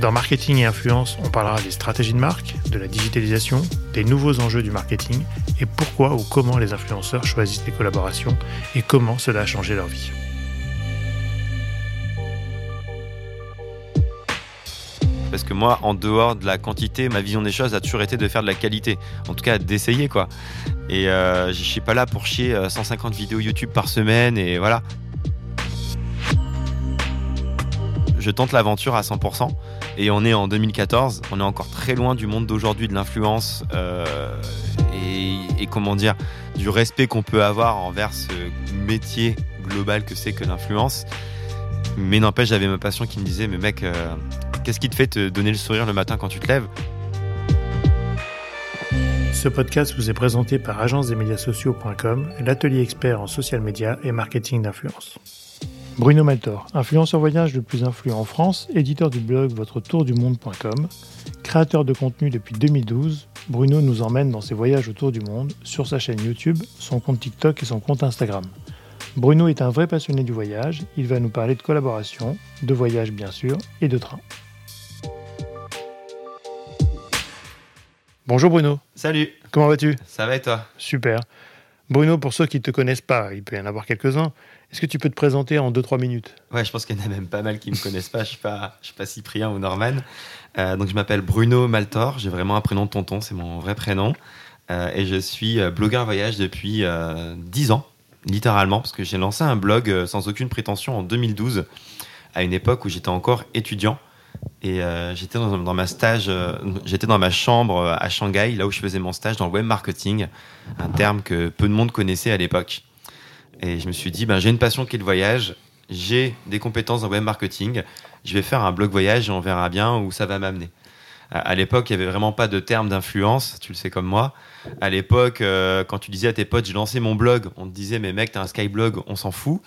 Dans Marketing et Influence, on parlera des stratégies de marque, de la digitalisation, des nouveaux enjeux du marketing et pourquoi ou comment les influenceurs choisissent les collaborations et comment cela a changé leur vie. Parce que moi, en dehors de la quantité, ma vision des choses a toujours été de faire de la qualité. En tout cas, d'essayer quoi. Et euh, je suis pas là pour chier 150 euh, vidéos YouTube par semaine et voilà. Je tente l'aventure à 100%. Et on est en 2014, on est encore très loin du monde d'aujourd'hui, de l'influence euh, et, comment dire, du respect qu'on peut avoir envers ce métier global que c'est que l'influence. Mais n'empêche, j'avais ma passion qui me disait, mais mec, euh, qu'est-ce qui te fait te donner le sourire le matin quand tu te lèves? Ce podcast vous est présenté par agence l'atelier expert en social media et marketing d'influence. Bruno Maltor, influenceur voyage le plus influent en France, éditeur du blog votre-tour-du-monde.com, créateur de contenu depuis 2012, Bruno nous emmène dans ses voyages autour du monde sur sa chaîne YouTube, son compte TikTok et son compte Instagram. Bruno est un vrai passionné du voyage, il va nous parler de collaboration, de voyage bien sûr, et de train. Bonjour Bruno. Salut. Comment vas-tu? Ça va et toi? Super. Bruno, pour ceux qui ne te connaissent pas, il peut y en avoir quelques-uns, est-ce que tu peux te présenter en 2-3 minutes? Ouais, je pense qu'il y en a même pas mal qui ne me connaissent pas. Je ne suis, pas, suis pas Cyprien ou Norman. Euh, donc, je m'appelle Bruno Maltor. J'ai vraiment un prénom de tonton, c'est mon vrai prénom. Euh, et je suis euh, blogueur voyage depuis 10 ans, littéralement, parce que j'ai lancé un blog sans aucune prétention en 2012, à une époque où j'étais encore étudiant. Et j'étais dans ma chambre à Shanghai, là où je faisais mon stage dans le web marketing, un terme que peu de monde connaissait à l'époque. Et je me suis dit, ben, j'ai une passion qui est le voyage, j'ai des compétences en web marketing, je vais faire un blog voyage et on verra bien où ça va m'amener. À l'époque, il n'y avait vraiment pas de terme d'influence, tu le sais comme moi. À l'époque, euh, quand tu disais à tes potes, j'ai lancé mon blog, on te disait, mais mec, t'as un Skyblog, on s'en fout.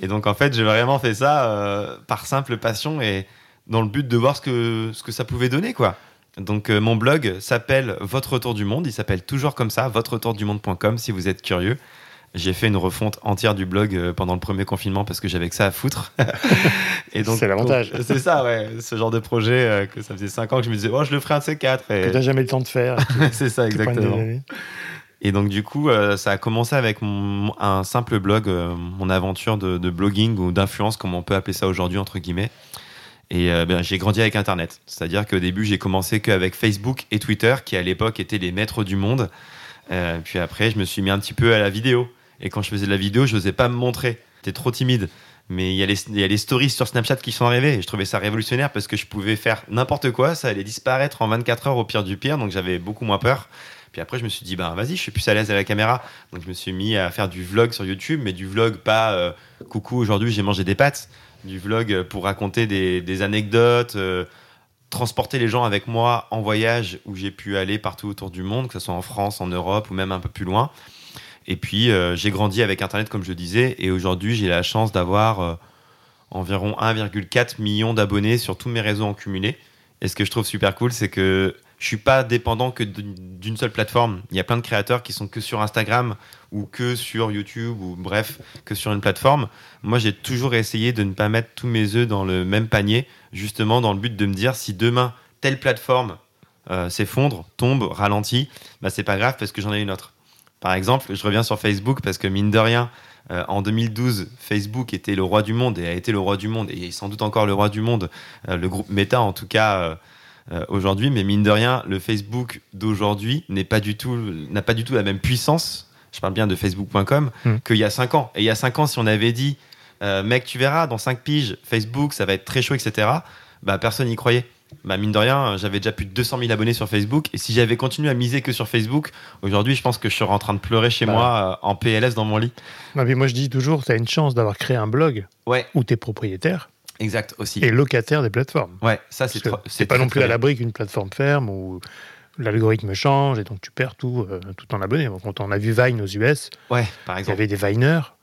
Et donc, en fait, j'ai vraiment fait ça euh, par simple passion et dans le but de voir ce que, ce que ça pouvait donner, quoi. Donc, euh, mon blog s'appelle Votre Retour du Monde. Il s'appelle toujours comme ça, votre-retour-du-monde.com si vous êtes curieux. J'ai fait une refonte entière du blog euh, pendant le premier confinement parce que j'avais que ça à foutre. et donc c'est l'avantage. C'est ça, ouais. Ce genre de projet euh, que ça faisait 5 ans que je me disais, oh, je le ferai un de ces quatre. Et... Que t'as jamais le temps de faire. c'est ça, exactement. Et donc du coup, euh, ça a commencé avec un simple blog, mon aventure de, blogging ou d'influence, comme on peut appeler ça aujourd'hui entre guillemets. Et ben, j'ai grandi avec Internet. C'est-à-dire qu'au début, j'ai commencé qu'avec Facebook et Twitter, qui à l'époque étaient les maîtres du monde. puis après, je me suis mis un petit peu à la vidéo. Et quand je faisais de la vidéo, je n'osais pas me montrer. J'étais trop timide. Mais il y, a les, stories sur Snapchat qui sont arrivées et je trouvais ça révolutionnaire parce que je pouvais faire n'importe quoi, ça allait disparaître en 24 heures au pire du pire, donc j'avais beaucoup moins peur. Puis après, je me suis dit, ben vas-y, je suis plus à l'aise à la caméra. Donc je me suis mis à faire du vlog sur YouTube, mais du vlog pas euh, coucou, aujourd'hui j'ai mangé des pâtes. Du vlog pour raconter des, des anecdotes, euh, transporter les gens avec moi en voyage où j'ai pu aller partout autour du monde, que ce soit en France, en Europe ou même un peu plus loin. Et puis, euh, j'ai grandi avec Internet, comme je disais, et aujourd'hui, j'ai la chance d'avoir euh, environ 1,4 million d'abonnés sur tous mes réseaux en cumulé. Et ce que je trouve super cool, c'est que je suis pas dépendant que d'une seule plateforme. Il y a plein de créateurs qui sont que sur Instagram ou que sur YouTube ou bref, que sur une plateforme. Moi, j'ai toujours essayé de ne pas mettre tous mes œufs dans le même panier, justement dans le but de me dire si demain telle plateforme euh, s'effondre, tombe, ralentit, bah c'est pas grave parce que j'en ai une autre. Par exemple, je reviens sur Facebook parce que mine de rien, euh, en 2012, Facebook était le roi du monde et a été le roi du monde et est sans doute encore le roi du monde, euh, le groupe Meta en tout cas euh, aujourd'hui. Mais mine de rien, le Facebook d'aujourd'hui n'est pas du tout, n'a pas du tout la même puissance. Je parle bien de Facebook.com hmm. qu'il y a 5 ans. Et il y a 5 ans, si on avait dit, mec, tu verras, dans 5 piges, Facebook, ça va être très chaud, etc. Bah, personne n'y croyait bah mine de rien, j'avais déjà plus de 200 000 abonnés sur Facebook. Et si j'avais continué à miser que sur Facebook, aujourd'hui, je pense que je serais en train de pleurer chez bah moi euh, en PLS dans mon lit. Non, mais moi, je dis toujours, tu as une chance d'avoir créé un blog ouais. où tu es propriétaire. Exact, aussi. Et locataire des plateformes. Ouais, ça, c'est C'est pas non plus à l'abri qu'une plateforme ferme ou l'algorithme change et donc tu perds tout, euh, tout ton abonné. Quand on a vu Vine aux US, ouais, par il y avait des Viners euh,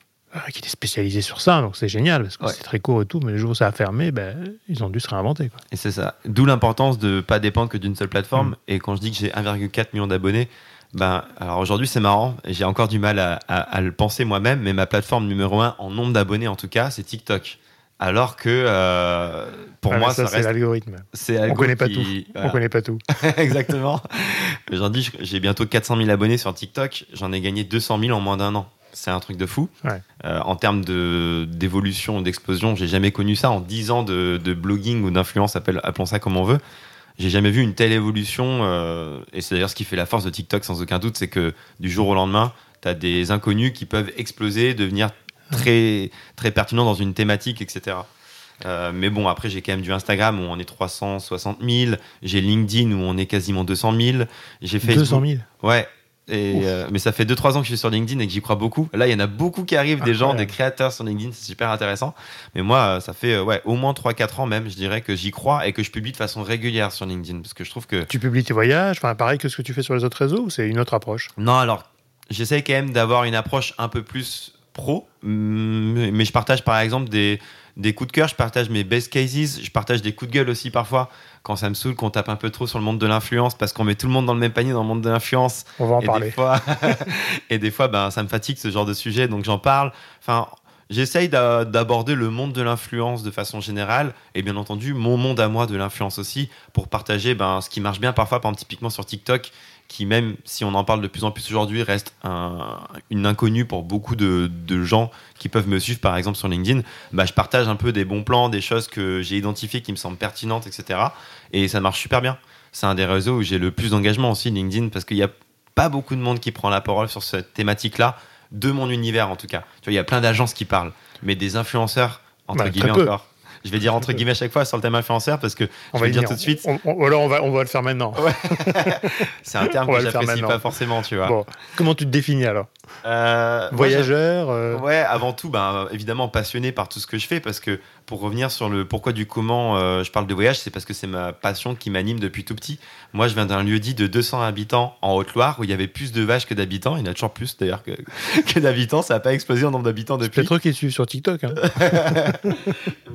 qui étaient spécialisés sur ça, donc c'est génial parce que c'est très court et tout, mais le jour où ça a fermé, ben, ils ont dû se réinventer. Quoi. Et c'est ça. D'où l'importance de ne pas dépendre que d'une seule plateforme. Mm. Et quand je dis que j'ai 1,4 million d'abonnés, ben, alors aujourd'hui c'est marrant, j'ai encore du mal à, à le penser moi-même, mais ma plateforme numéro 1 en nombre d'abonnés en tout cas, c'est TikTok. Alors que euh, pour moi, ça, c'est l'algorithme. On connaît pas tout. On connaît pas tout. Exactement. J'en dis, j'ai bientôt 400 000 abonnés sur TikTok. J'en ai gagné 200 000 en moins d'un an. C'est un truc de fou. Euh, en termes d'évolution, d'explosion, j'ai jamais connu ça. En 10 ans de, blogging ou d'influence, appelons ça comme on veut, j'ai jamais vu une telle évolution. Euh, et c'est d'ailleurs ce qui fait la force de TikTok, sans aucun doute, c'est que du jour au lendemain, tu as des inconnus qui peuvent exploser, devenir très, très pertinent dans une thématique, etc. Euh, mais bon, après, j'ai quand même du Instagram où on est 360 000. J'ai LinkedIn où on est quasiment 200 000. J'ai Facebook. 200 000 Ouais. Et euh, mais ça fait 2-3 ans que je suis sur LinkedIn et que j'y crois beaucoup. Là, il y en a beaucoup qui arrivent, des gens, des créateurs sur LinkedIn, c'est super intéressant. Mais moi, ça fait ouais, au moins 3-4 ans même, je dirais, que j'y crois et que je publie de façon régulière sur LinkedIn. Parce que je trouve que. Tu publies tes voyages, enfin, pareil que ce que tu fais sur les autres réseaux ou c'est une autre approche? Non, alors, j'essaie quand même d'avoir une approche un peu plus pro, mais je partage par exemple des, des coups de cœur, je partage mes best cases, je partage des coups de gueule aussi parfois quand ça me saoule qu'on tape un peu trop sur le monde de l'influence parce qu'on met tout le monde dans le même panier dans le monde de l'influence. On va en et parler. Des fois, et des fois, ben, ça me fatigue ce genre de sujet, donc j'en parle. Enfin, j'essaye d'aborder le monde de l'influence de façon générale et bien entendu mon monde à moi de l'influence aussi pour partager ben, ce qui marche bien parfois, par exemple, typiquement sur TikTok qui même si on en parle de plus en plus aujourd'hui, reste une inconnue pour beaucoup de, gens qui peuvent me suivre par exemple sur LinkedIn, bah, je partage un peu des bons plans, des choses que j'ai identifiées qui me semblent pertinentes, etc. Et ça marche super bien. C'est un des réseaux où j'ai le plus d'engagement aussi, LinkedIn, parce qu'il n'y a pas beaucoup de monde qui prend la parole sur cette thématique-là, de mon univers en tout cas. Tu vois, il y a plein d'agences qui parlent, mais des influenceurs, entre bah, guillemets encore. Je vais dire entre guillemets à chaque fois sur le thème influenceur parce que on je va vais dire tout de suite. ou alors on va, on va le faire maintenant. C'est un terme que j'apprécie pas forcément, tu vois. Comment tu te définis alors euh, Voyageur euh Ouais, avant tout, ben, évidemment passionné par tout ce que je fais parce que pour revenir sur le pourquoi du comment euh, je parle de voyage, c'est parce que c'est ma passion qui m'anime depuis tout petit. Moi, je viens d'un lieu dit de 200 habitants en Haute-Loire où il y avait plus de vaches que d'habitants. Il y en a toujours plus d'ailleurs que, que d'habitants. Ça n'a pas explosé en nombre d'habitants depuis. C'est trop qui suivent sur TikTok. Hein.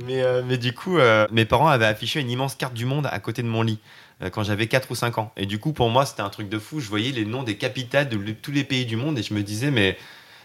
mais, mais du coup, mes parents avaient affiché une immense carte du monde à côté de mon lit. Euh, quand j'avais 4 ou 5 ans. Et du coup, pour moi, c'était un truc de fou. Je voyais les noms des capitales de tous les pays du monde et je me disais, mais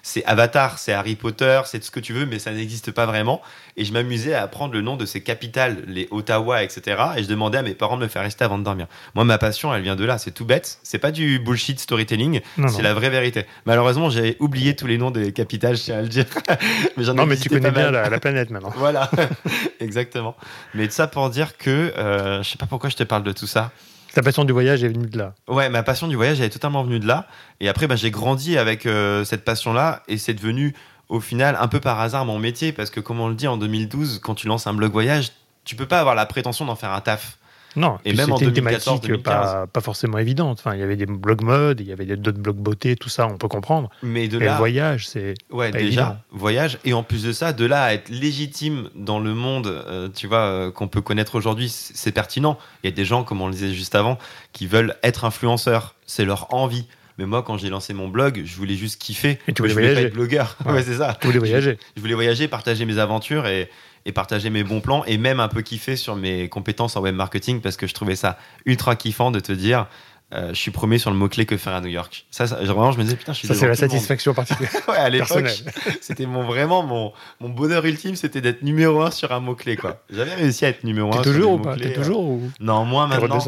c'est Avatar, c'est Harry Potter, c'est ce que tu veux, mais ça n'existe pas vraiment. Et je m'amusais à apprendre le nom de ces capitales, les Ottawa, etc. Et je demandais à mes parents de me faire rester avant de dormir. Moi, ma passion, elle vient de là. C'est tout bête. C'est pas du bullshit storytelling. C'est la vraie vérité. Malheureusement, j'ai oublié tous les noms des capitales, je tiens à le dire. mais non, mais tu connais bien la, planète maintenant. voilà, exactement. Mais ça pour dire que euh, je sais pas pourquoi je te parle de tout ça. Ta passion du voyage est venue de là. Ouais, ma passion du voyage est totalement venue de là. Et après, bah, j'ai grandi avec euh, cette passion-là et c'est devenu au final un peu par hasard mon métier parce que comme on le dit en 2012, quand tu lances un blog voyage, tu peux pas avoir la prétention d'en faire un taf. Non, et même en 2014, une thématique pas, pas, forcément évidente. Enfin, il y avait des blogs mode, il y avait d'autres blogs beauté, tout ça, on peut comprendre. Mais de là, le voyage, c'est ouais déjà voyage et en plus de ça, de là à être légitime dans le monde, euh, tu vois, euh, qu'on peut connaître aujourd'hui, c'est pertinent. Il y a des gens, comme on le disait juste avant, qui veulent être influenceurs. C'est leur envie. Mais moi, quand j'ai lancé mon blog, je voulais juste kiffer. Et tu voulais voyager. être blogueur. Ouais, c'est ça. Tu voulais voyager. je voulais voyager, partager mes aventures et, et partager mes bons plans et même un peu kiffer sur mes compétences en web marketing parce que je trouvais ça ultra kiffant de te dire euh, je suis premier sur le mot-clé que faire à New York. Ça, vraiment, je me disais, putain, je suis Ça, c'est la satisfaction particulière. ouais, à l'époque, c'était mon, vraiment mon, mon bonheur ultime, c'était d'être numéro un sur un mot-clé, quoi. J'avais réussi à être numéro un. toujours ou pas T'es toujours ou... Non, moi maintenant.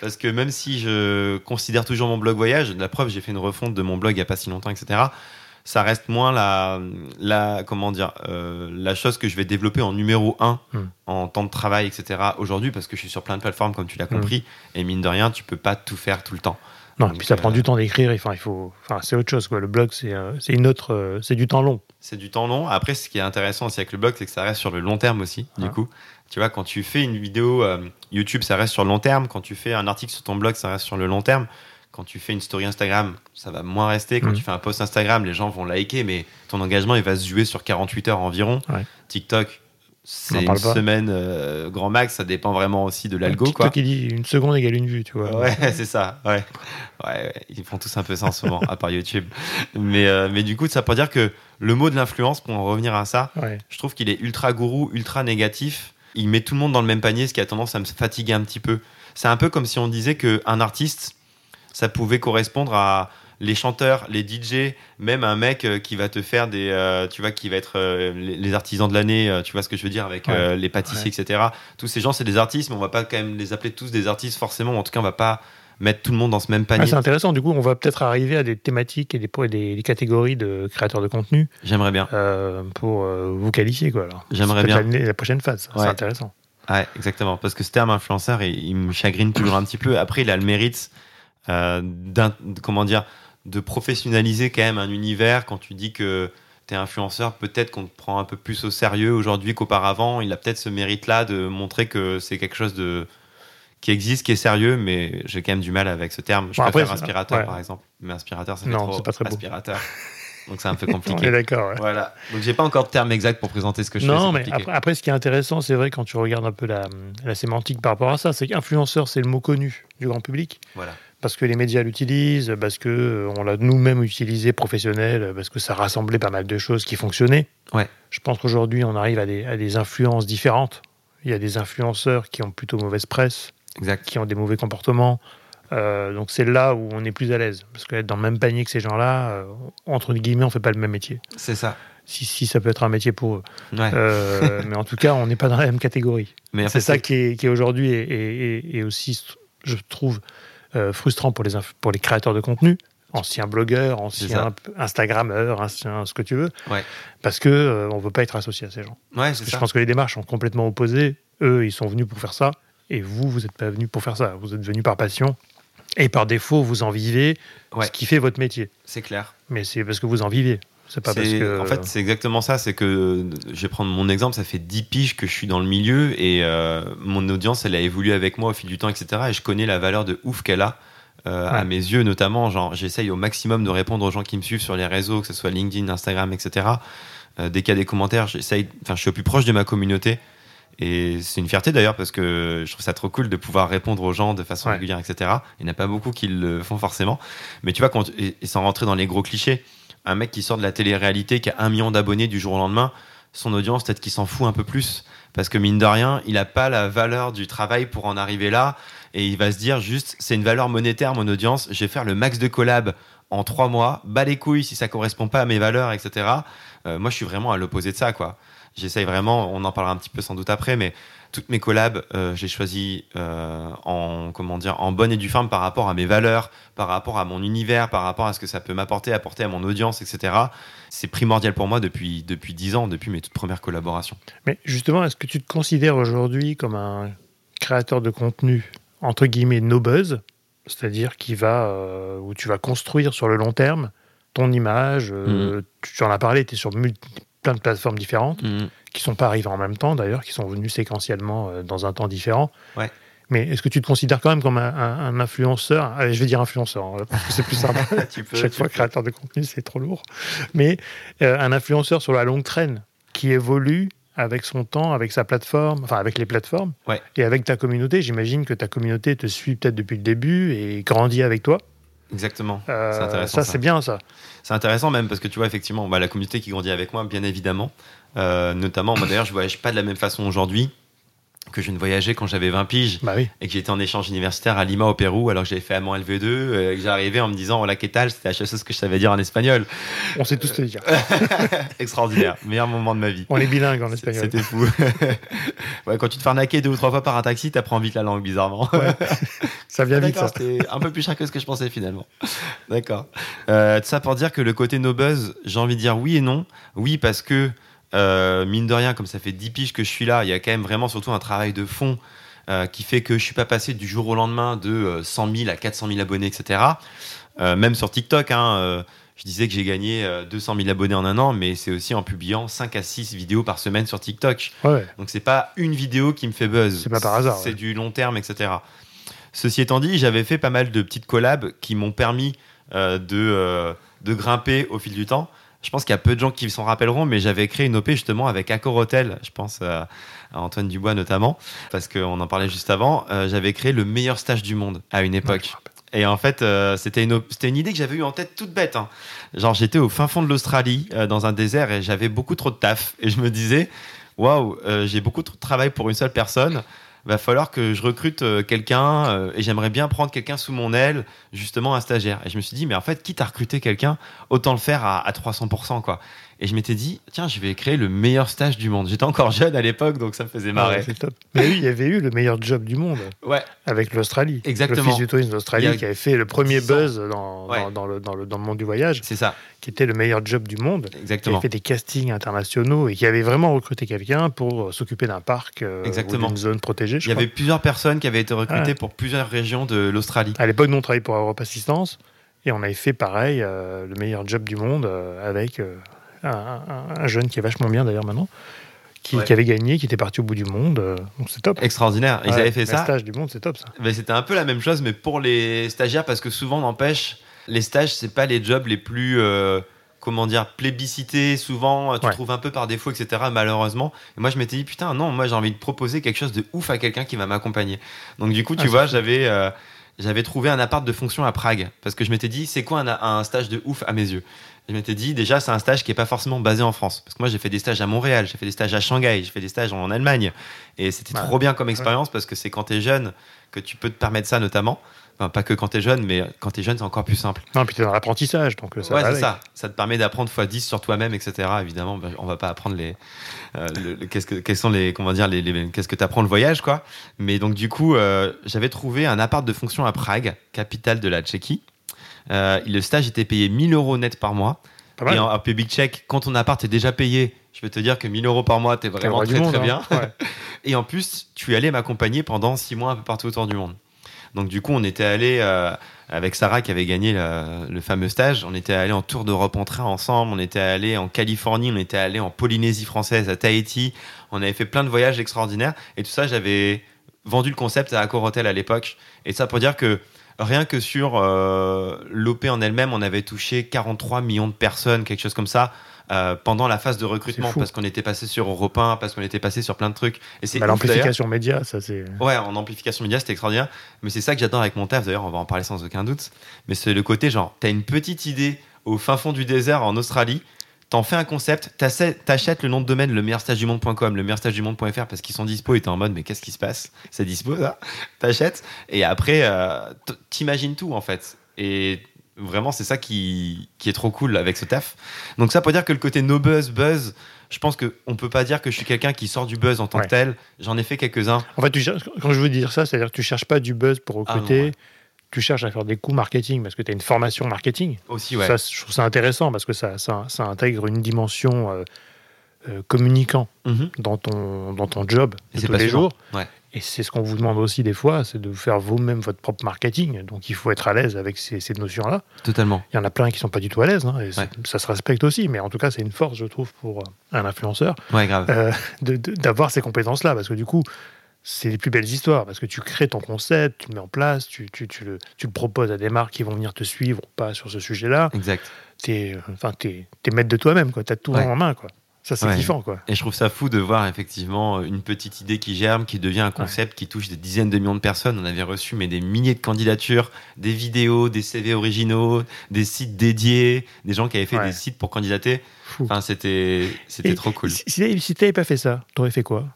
Parce que même si je considère toujours mon blog voyage, la preuve, j'ai fait une refonte de mon blog il n'y a pas si longtemps, etc ça reste moins la, la comment dire, euh, la chose que je vais développer en numéro 1 hmm. en temps de travail, etc. aujourd'hui, parce que je suis sur plein de plateformes, comme tu l'as hmm. compris, et mine de rien, tu peux pas tout faire tout le temps. Non, et puis ça prend du euh, temps d'écrire, enfin, il faut, enfin, c'est autre chose, quoi. Le blog, c'est, euh, c'est une autre, c'est du temps long. C'est du temps long. Après, ce qui est intéressant aussi avec le blog, c'est que ça reste sur le long terme aussi, du coup. Tu vois, quand tu fais une vidéo YouTube, ça reste sur le long terme. Quand tu fais un article sur ton blog, ça reste sur le long terme quand tu fais une story Instagram, ça va moins rester. Quand mm. tu fais un post Instagram, les gens vont liker, mais ton engagement, il va se jouer sur 48 heures environ. TikTok, c'est une semaine euh, grand max, ça dépend vraiment aussi de l'algo. Quoi qui dit une seconde égale une vue, tu vois. Ouais, c'est ça. Ouais. ouais. ils font tous un peu ça en ce moment, à part YouTube. Mais, euh, mais du coup, ça peut dire que le mot de l'influence, pour en revenir à ça, je trouve qu'il est ultra gourou, ultra négatif. Il met tout le monde dans le même panier, ce qui a tendance à me fatiguer un petit peu. C'est un peu comme si on disait qu'un artiste, ça pouvait correspondre à les chanteurs, les DJ, même un mec euh, qui va te faire des, euh, tu vois, qui va être euh, les, artisans de l'année, tu vois ce que je veux dire, avec les pâtissiers, etc. Tous ces gens, c'est des artistes, mais on va pas quand même les appeler tous des artistes forcément. En tout cas, on va pas mettre tout le monde dans ce même panier. c'est intéressant. Du coup, on va peut-être arriver à des thématiques et des, des, catégories de créateurs de contenu. J'aimerais bien. pour vous qualifier, quoi. J'aimerais bien. La, prochaine phase. C'est intéressant. Ouais, exactement. Parce que ce terme influenceur, il, il me chagrine toujours un petit peu. Après, il a le mérite comment dire, de professionnaliser quand même un univers quand tu dis que tu es influenceur, peut-être qu'on te prend un peu plus au sérieux aujourd'hui qu'auparavant. Il a peut-être ce mérite-là de montrer que c'est quelque chose de qui existe, qui est sérieux, mais j'ai quand même du mal avec ce terme. Je préfère inspirateur, par exemple. Mais inspirateur, ça fait non, trop pas très aspirateur. Donc c'est un peu compliqué. d'accord. Voilà. Donc j'ai pas encore de terme exact pour présenter ce que je fais. Non, mais après, ce qui est intéressant, c'est vrai quand tu regardes un peu la, la sémantique par rapport à ça, c'est qu'influenceur, c'est le mot connu du grand public. Voilà parce que les médias l'utilisent, parce que euh, on l'a nous-mêmes utilisé professionnel, parce que ça rassemblait pas mal de choses qui fonctionnaient. Ouais. Je pense qu'aujourd'hui, on arrive à des, à des, influences différentes. Il y a des influenceurs qui ont plutôt mauvaise presse, exact. qui ont des mauvais comportements. Euh, donc c'est là où on est plus à l'aise, parce qu'être dans le même panier que ces gens-là, euh, entre guillemets, on fait pas le même métier. C'est ça. Si, si, ça peut être un métier pour eux. Ouais. mais en tout cas, on n'est pas dans la même catégorie. C'est ça qui est, qui est aujourd'hui et, et, aussi, je trouve, euh, frustrant pour les, pour les créateurs de contenu, anciens blogueurs, anciens Instagrammeurs, anciens ce que tu veux, parce que euh, on veut pas être associé à ces gens. je pense que les démarches sont complètement opposées. Eux, ils sont venus pour faire ça, et vous, vous n'êtes pas venus pour faire ça. Vous êtes venus par passion, et par défaut, vous en vivez, ce qui fait votre métier. C'est clair. Mais c'est parce que vous en vivez. C'est pas parce que... En fait, c'est exactement ça. C'est que, je vais prendre mon exemple, ça fait 10 piges que je suis dans le milieu et euh, mon audience, elle a évolué avec moi au fil du temps, etc. Et je connais la valeur de ouf qu'elle a. Euh, à mes yeux notamment, genre j'essaye au maximum de répondre aux gens qui me suivent sur les réseaux, que ce soit LinkedIn, Instagram, etc. Euh, dès qu'il y a des commentaires, j'essaye, enfin je suis au plus proche de ma communauté et c'est une fierté d'ailleurs parce que je trouve ça trop cool de pouvoir répondre aux gens de façon régulière, etc. Il n'y en a pas beaucoup qui le font forcément, mais tu vois quand et sans rentrer dans les gros clichés, un mec qui sort de la télé-réalité, qui a un million d'abonnés du jour au lendemain, son audience, peut-être qu'il s'en fout un peu plus. Parce que mine de rien, il n'a pas la valeur du travail pour en arriver là. Et il va se dire juste, c'est une valeur monétaire, mon audience. Je vais faire le max de collab en trois mois. Bas les couilles si ça correspond pas à mes valeurs, etc. Euh, moi, je suis vraiment à l'opposé de ça, quoi. J'essaye vraiment, on en parlera un petit peu sans doute après, mais toutes mes collabs, euh, j'ai choisi euh, en comment dire en bonne et due forme par rapport à mes valeurs, par rapport à mon univers, par rapport à ce que ça peut m'apporter, apporter à mon audience, etc. C'est primordial pour moi depuis depuis dix ans, depuis mes toutes premières collaborations. Mais justement, est-ce que tu te considères aujourd'hui comme un créateur de contenu entre guillemets no buzz, c'est-à-dire qui va où tu vas construire sur le long terme ton image. Mmh. Tu en as parlé, tu es sur plein de plateformes différentes. Mmh qui sont pas arrivés en même temps d'ailleurs, qui sont venus séquentiellement euh, dans un temps différent. Ouais. Mais est-ce que tu te considères quand même comme un, influenceur? Allez, je vais dire influenceur, hein, parce que c'est plus simple. Chaque fois, créateur de contenu, c'est trop lourd. Mais euh, un influenceur sur la longue traîne, qui évolue avec son temps, avec sa plateforme, enfin avec les plateformes, ouais. et avec ta communauté. J'imagine que ta communauté te suit peut-être depuis le début et grandit avec toi. Exactement. Euh, c'est intéressant. Ça, c'est bien ça. C'est intéressant même parce que tu vois, effectivement, bah, la communauté qui grandit avec moi, bien évidemment. Euh, notamment, moi d'ailleurs, je voyage pas de la même façon aujourd'hui que je ne voyageais quand j'avais 20 piges bah et que j'étais en échange universitaire à Lima au Pérou alors que j'avais fait Amant LV2 euh, et que j'arrivais en me disant hola qué tal c'était la chose que je savais dire en espagnol. On sait tous te dire. Extraordinaire. Meilleur moment de ma vie. On est bilingue en espagnol. C'était fou. Ouais, quand tu te fais arnaquer deux ou trois fois par un taxi t'apprends vite la langue bizarrement. Ça vient vite ça. c'était un peu plus cher que ce que je pensais finalement. D'accord. Euh, ça pour dire que le côté no buzz j'ai envie de dire oui et non. Oui parce que euh, mine de rien, comme ça fait 10 piges que je suis là, il y a quand même vraiment surtout un travail de fond euh, qui fait que je suis pas passé du jour au lendemain de 100 euh, 000 à 400 000 abonnés, etc. même sur TikTok, hein, je disais que j'ai gagné 200 000 abonnés en un an, mais c'est aussi en publiant 5 à 6 vidéos par semaine sur TikTok. Ouais. Donc c'est pas une vidéo qui me fait buzz. C'est pas par hasard. C'est du long terme, etc. Ceci étant dit, j'avais fait pas mal de petites collabs qui m'ont permis de, de grimper au fil du temps je pense qu'il y a peu de gens qui s'en rappelleront, mais j'avais créé une OP justement avec Accor Hotel, je pense à Antoine Dubois notamment, parce qu'on en parlait juste avant. j'avais créé le meilleur stage du monde à une époque. Et en fait, c'était une, une idée que j'avais eue en tête toute bête. Hein. Genre, j'étais au fin fond de l'Australie, dans un désert, et j'avais beaucoup trop de taf. Et je me disais, waouh, j'ai beaucoup trop de travail pour une seule personne va falloir que je recrute euh, quelqu'un euh, et j'aimerais bien prendre quelqu'un sous mon aile, justement un stagiaire. Et je me suis dit, mais en fait, quitte à recruter quelqu'un, autant le faire à, à 300%, quoi. Et je m'étais dit, tiens, je vais créer le meilleur stage du monde. J'étais encore jeune à l'époque, donc ça me faisait marrer. c'est top. Mais oui, il y avait eu le meilleur job du monde. Ouais. Avec l'Australie. Exactement. Le fils du tourisme d'Australie qui avait fait le premier buzz dans, dans, le, dans, le, dans, le, monde du voyage. C'est ça. Qui était le meilleur job du monde. Exactement. Qui avait fait des castings internationaux et qui avait vraiment recruté quelqu'un pour s'occuper d'un parc euh, ou d'une zone protégée. il y avait plusieurs personnes qui avaient été recrutées pour plusieurs régions de l'Australie. À l'époque, nous, on travaillait pour Europe Assistance. Et on avait fait pareil, euh, le meilleur job du monde euh, avec un, jeune qui est vachement bien d'ailleurs maintenant, qui, avait gagné, qui était parti au bout du monde. Euh, donc c'est top. Extraordinaire. Ils avaient fait ça. Stage du monde, c'est top ça. Mais c'était un peu la même chose, mais pour les stagiaires, parce que souvent, n'empêche, les stages, c'est pas les jobs les plus. Euh, comment dire, plébiscités, souvent, tu trouves un peu par défaut, etc., malheureusement. Et moi, je m'étais dit, putain, non, moi, j'ai envie de proposer quelque chose de ouf à quelqu'un qui va m'accompagner. Donc, du coup, tu ah, vois, j'avais. Euh, j'avais trouvé un appart de fonction à Prague parce que je m'étais dit c'est quoi un, un, stage de ouf à mes yeux? Je m'étais dit, déjà, c'est un stage qui n'est pas forcément basé en France. Parce que moi, j'ai fait des stages à Montréal, j'ai fait des stages à Shanghai, j'ai fait des stages en Allemagne. Et c'était trop bien comme expérience parce que c'est quand tu es jeune que tu peux te permettre ça, notamment. Enfin, pas que quand tu es jeune, mais quand tu es jeune, c'est encore plus simple. Non, puis tu es dans l'apprentissage. Donc euh, ça ouais, c'est ça. Ça te permet d'apprendre x10 sur toi-même, etc. Évidemment, bah, on va pas apprendre les. Euh, qu'est-ce que, quels sont les. Comment dire les, Qu'est-ce que tu apprends le voyage, quoi. Mais donc, du coup, euh, j'avais trouvé un appart de fonction à Prague, capitale de la Tchéquie. Le stage était payé 1000 euros net par mois. Et en, public check, quand ton appart est déjà payé, je peux te dire que 1000 euros par mois, t'es vraiment très très bien. Hein. et en plus, tu allais m'accompagner pendant 6 mois un peu partout autour du monde. Donc du coup, on était allé euh, avec Sarah qui avait gagné le, fameux stage. On était allé en tour d'Europe en train ensemble. On était allé en Californie. On était allé en Polynésie française, à Tahiti. On avait fait plein de voyages extraordinaires. Et tout ça, j'avais vendu le concept à Accor Hotel à l'époque. Et ça pour dire que Rien que sur euh, l'OP en elle-même, on avait touché 43 millions de personnes, quelque chose comme ça. Euh, pendant la phase de recrutement parce qu'on était passé sur Europe 1, parce qu'on était passé sur plein de trucs. Et c'est bah, l'amplification média, ça c'est. Ouais, en amplification média, c'était extraordinaire. Mais c'est ça que j'adore avec mon taf. D'ailleurs, on va en parler sans aucun doute. Mais c'est le côté genre, t'as une petite idée au fin fond du désert en Australie t'en fais un concept, t'achètes le nom de domaine le meilleur stage du monde.com, le meilleur stage du monde.fr parce qu'ils sont dispo et t'es en mode mais qu'est-ce qui se passe? C'est dispo ça T'achètes et après euh, t'imagines tout en fait. Et vraiment c'est ça qui, qui, est trop cool avec ce taf. Donc ça pour dire que le côté no buzz, buzz, je pense qu'on peut pas dire que je suis quelqu'un qui sort du buzz en tant que tel. J'en ai fait quelques-uns. En fait, tu, quand je veux dire ça, c'est-à-dire que tu cherches pas du buzz pour ah recruter tu cherches à faire des coûts marketing parce que tu as une formation marketing. Aussi, ouais. Ça, je trouve ça intéressant parce que ça, ça, intègre une dimension euh, euh, communicant mhm. dans, ton, dans ton job de tous les jours. Et c'est ce qu'on vous demande aussi des fois, c'est de faire vous-même votre propre marketing. Donc il faut être à l'aise avec ces, ces notions-là. Totalement. Il y en a plein qui sont pas du tout à l'aise. Hein, et Ça se respecte aussi, mais en tout cas c'est une force, je trouve, pour un influenceur ouais, euh, d'avoir ces compétences-là. Parce que du coup, c'est les plus belles histoires parce que tu crées ton concept, tu le mets en place, tu, tu, tu, le, tu, le, proposes à des marques qui vont venir te suivre ou pas sur ce sujet-là. Exact. Tu es, enfin, es, maître de toi-même, tu as tout en main. Quoi. Ça, c'est kiffant. Quoi. Et je trouve ça fou de voir effectivement une petite idée qui germe, qui devient un concept qui touche des dizaines de millions de personnes. On avait reçu mais des milliers de candidatures, des vidéos, des CV originaux, des sites dédiés, des gens qui avaient fait des sites pour candidater. Enfin, c'était trop cool. Si, si tu n'avais pas fait ça, tu aurais fait quoi?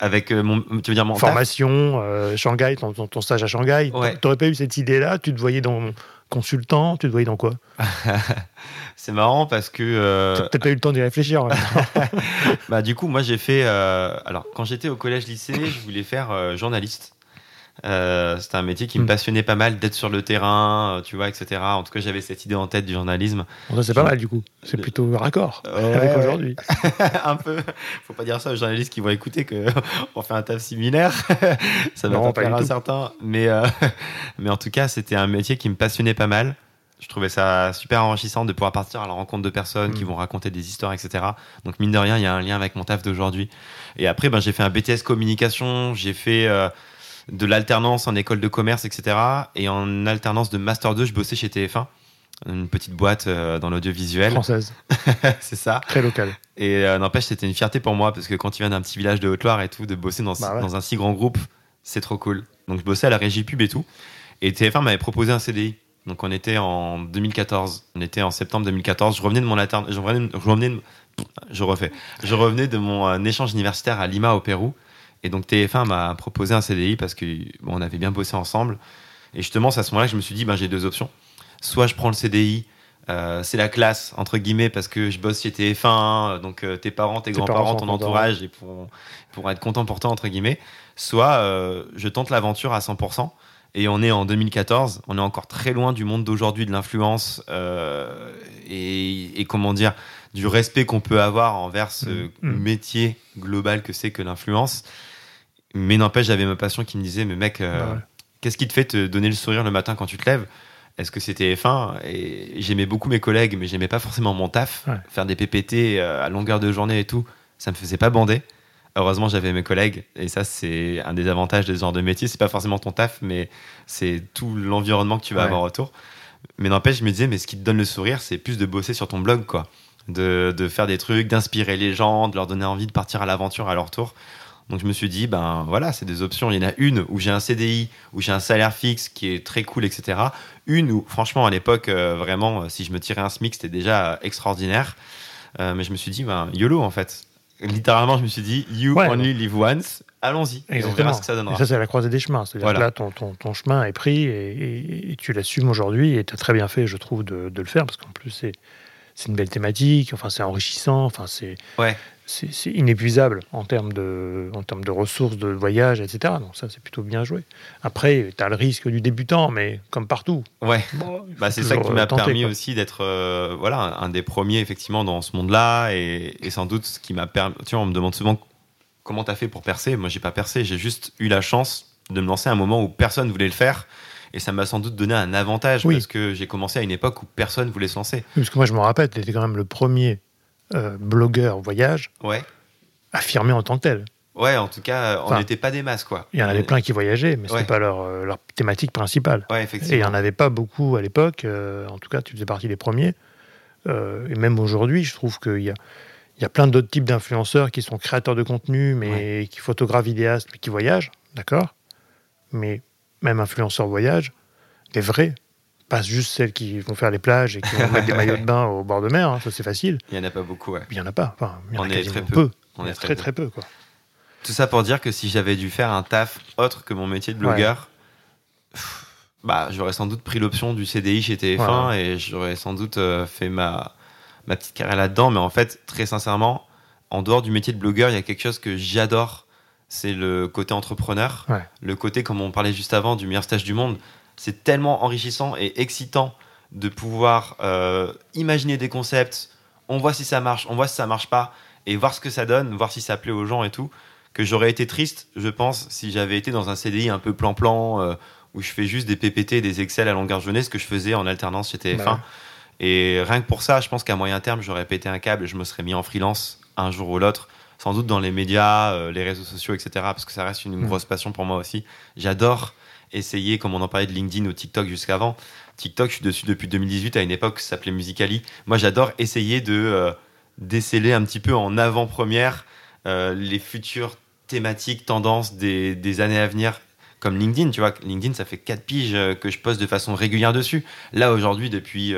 Avec euh, mon, tu veux dire mon formation, euh, Shanghai, ton, ton, stage à Shanghai. Tu T'aurais pas eu cette idée-là? Tu te voyais dans consultant? Tu te voyais dans quoi? C'est marrant parce que. Euh... T'as peut-être pas eu le temps d'y réfléchir. bah du coup, moi j'ai fait. Euh, alors quand j'étais au collège-lycée, je voulais faire journaliste. Euh, c'était un métier qui me hmm. passionnait pas mal d'être sur le terrain, euh, tu vois, etc. En tout cas, j'avais cette idée en tête du journalisme. ça, c'est pas mal du coup. C'est plutôt raccord avec aujourd'hui. un peu. Faut pas dire ça aux journalistes qui vont écouter que on fait un taf similaire. ça va pas plaire à certains. Mais, euh, mais en tout cas, c'était un métier qui me passionnait pas mal. Je trouvais ça super enrichissant de pouvoir partir à la rencontre de personnes qui hmm. vont raconter des histoires, etc. Donc, mine de rien, il y a un lien avec mon taf d'aujourd'hui. Et après, ben, j'ai fait un BTS communication. J'ai fait de l'alternance en école de commerce, etc. Et en alternance de Master 2, je bossais chez TF1 une petite boîte dans l'audiovisuel. Française. c'est ça. Très local. Et n'empêche, c'était une fierté pour moi parce que quand tu viens d'un petit village de Haute-Loire et tout, de bosser dans, bah dans un si grand groupe, c'est trop cool. Donc je bossais à la régie pub et tout. Et TF1 m'avait proposé un CDI. Donc on était en 2014. On était en septembre 2014. Je revenais de mon je revenais, je revenais je refais. Je revenais de mon euh, échange universitaire à Lima au Pérou. Et donc TF1 m'a proposé un CDI parce que bon, on avait bien bossé ensemble. Et justement, c'est à ce moment-là que je me suis dit, ben, j'ai deux options. Soit je prends le CDI, euh, c'est la classe, entre guillemets, parce que je bosse chez TF1, donc euh, tes parents, tes, grands-parents, ton entourage, et pour, pour être content pour toi, entre guillemets. Soit je tente l'aventure à 100%. Et on est en 2014, on est encore très loin du monde d'aujourd'hui, de l'influence euh, et, comment dire, du respect qu'on peut avoir envers ce. Mm. métier global que c'est que l'influence. Mais n'empêche, j'avais ma passion qui me disait, mais mec, euh, qu'est-ce qui te fait te donner le sourire le matin quand tu te lèves? Est-ce que c'était F1 Et j'aimais beaucoup mes collègues, mais j'aimais pas forcément mon taf. Faire des PPT euh, à longueur de journée et tout, ça me faisait pas bander. Heureusement, j'avais mes collègues, et ça, c'est un des avantages de ce genre de métier. C'est pas forcément ton taf, mais c'est tout l'environnement que tu vas avoir autour. Mais n'empêche, je me disais, mais ce qui te donne le sourire, c'est plus de bosser sur ton blog, quoi. De, de faire des trucs, d'inspirer les gens, de leur donner envie de partir à l'aventure à leur tour. Donc je me suis dit, ben voilà, c'est des options. Il y en a une où j'ai un CDI, où j'ai un salaire fixe qui est très cool, etc. Une où, franchement, à l'époque, euh, vraiment, si je me tirais un SMIC, c'était déjà extraordinaire. Euh, mais je me suis dit, ben YOLO, en fait littéralement, je me suis dit, you only live once, allons-y. Et on verra ce que ça donnera. ça, c'est la croisée des chemins. C'est-à-dire que là, ton, ton, ton, chemin est pris et, tu l'assumes aujourd'hui et tu as très bien fait, je trouve, de, de le faire parce qu'en plus, c'est, c'est une belle thématique, enfin, c'est enrichissant, enfin, c'est. Ouais c'est inépuisable en termes, de, en termes de ressources, de voyage, etc. Donc ça, c'est plutôt bien joué. Après, tu as le risque du débutant, mais comme partout. Ouais, bah, c'est ça qui m'a permis aussi d'être euh, voilà, un des premiers, effectivement, dans ce monde-là. Et, sans doute, ce qui m'a permis... Tu vois, on me demande souvent comment tu as fait pour percer. Moi, j'ai pas percé. J'ai juste eu la chance de me lancer à un moment où personne voulait le faire. Et ça m'a sans doute donné un avantage parce que j'ai commencé à une époque où personne voulait se lancer. Parce que moi, je me rappelle, tu étais quand même le premier euh, blogueur voyage ouais. affirmé en tant que tel. Ouais, en tout cas, on n'était pas des masses, quoi. Il y en avait plein qui voyageaient, mais ce n'était pas leur, euh, leur, thématique principale. Ouais, effectivement. Et il n'y en avait pas beaucoup à l'époque. Euh, en tout cas, tu faisais partie des premiers. et même aujourd'hui, je trouve qu'il y a, il y a plein d'autres types d'influenceurs qui sont créateurs de contenu, mais qui photographent vidéastes, mais qui voyagent, d'accord? Mais même influenceurs voyage, des vrais, pas juste celles qui vont faire les plages et qui vont mettre des maillots de bain au bord de mer, hein, ça c'est facile. Il n'y en a pas beaucoup, ouais. Il n'y en a pas. Enfin, il y en On a est très peu. On, est très très, peu. quoi. Tout ça pour dire que si j'avais dû faire un taf autre que mon métier de blogueur, bah, j'aurais sans doute pris l'option du CDI chez TF1 et j'aurais sans doute euh, fait ma, ma petite carrière là-dedans. Mais en fait, très sincèrement, en dehors du métier de blogueur, il y a quelque chose que j'adore. C'est le côté entrepreneur, le côté, comme on parlait juste avant, du meilleur stage du monde. C'est tellement enrichissant et excitant de pouvoir euh, imaginer des concepts, on voit si ça marche, on voit si ça marche pas, et voir ce que ça donne, voir si ça plaît aux gens et tout, que j'aurais été triste, je pense, si j'avais été dans un CDI un peu plan-plan, euh, où je fais juste des PPT, des Excel à longueur journée, ce que je faisais en alternance chez TF1. Bah et rien que pour ça, je pense qu'à moyen terme, j'aurais pété un câble et je me serais mis en freelance un jour ou l'autre, sans doute dans les médias, euh, les réseaux sociaux, etc., parce que ça reste une, mmh. grosse passion pour moi aussi. J'adore essayer, comme on en parlait de LinkedIn ou TikTok jusqu'avant. TikTok, je suis dessus depuis 2018, à une époque, ça s'appelait Musicali. Moi, j'adore essayer de euh, déceler un petit peu en avant-première euh, les futures thématiques, tendances des, des, années à venir. Comme LinkedIn, tu vois, LinkedIn, ça fait 4 piges que je poste de façon régulière dessus. Là, aujourd'hui, depuis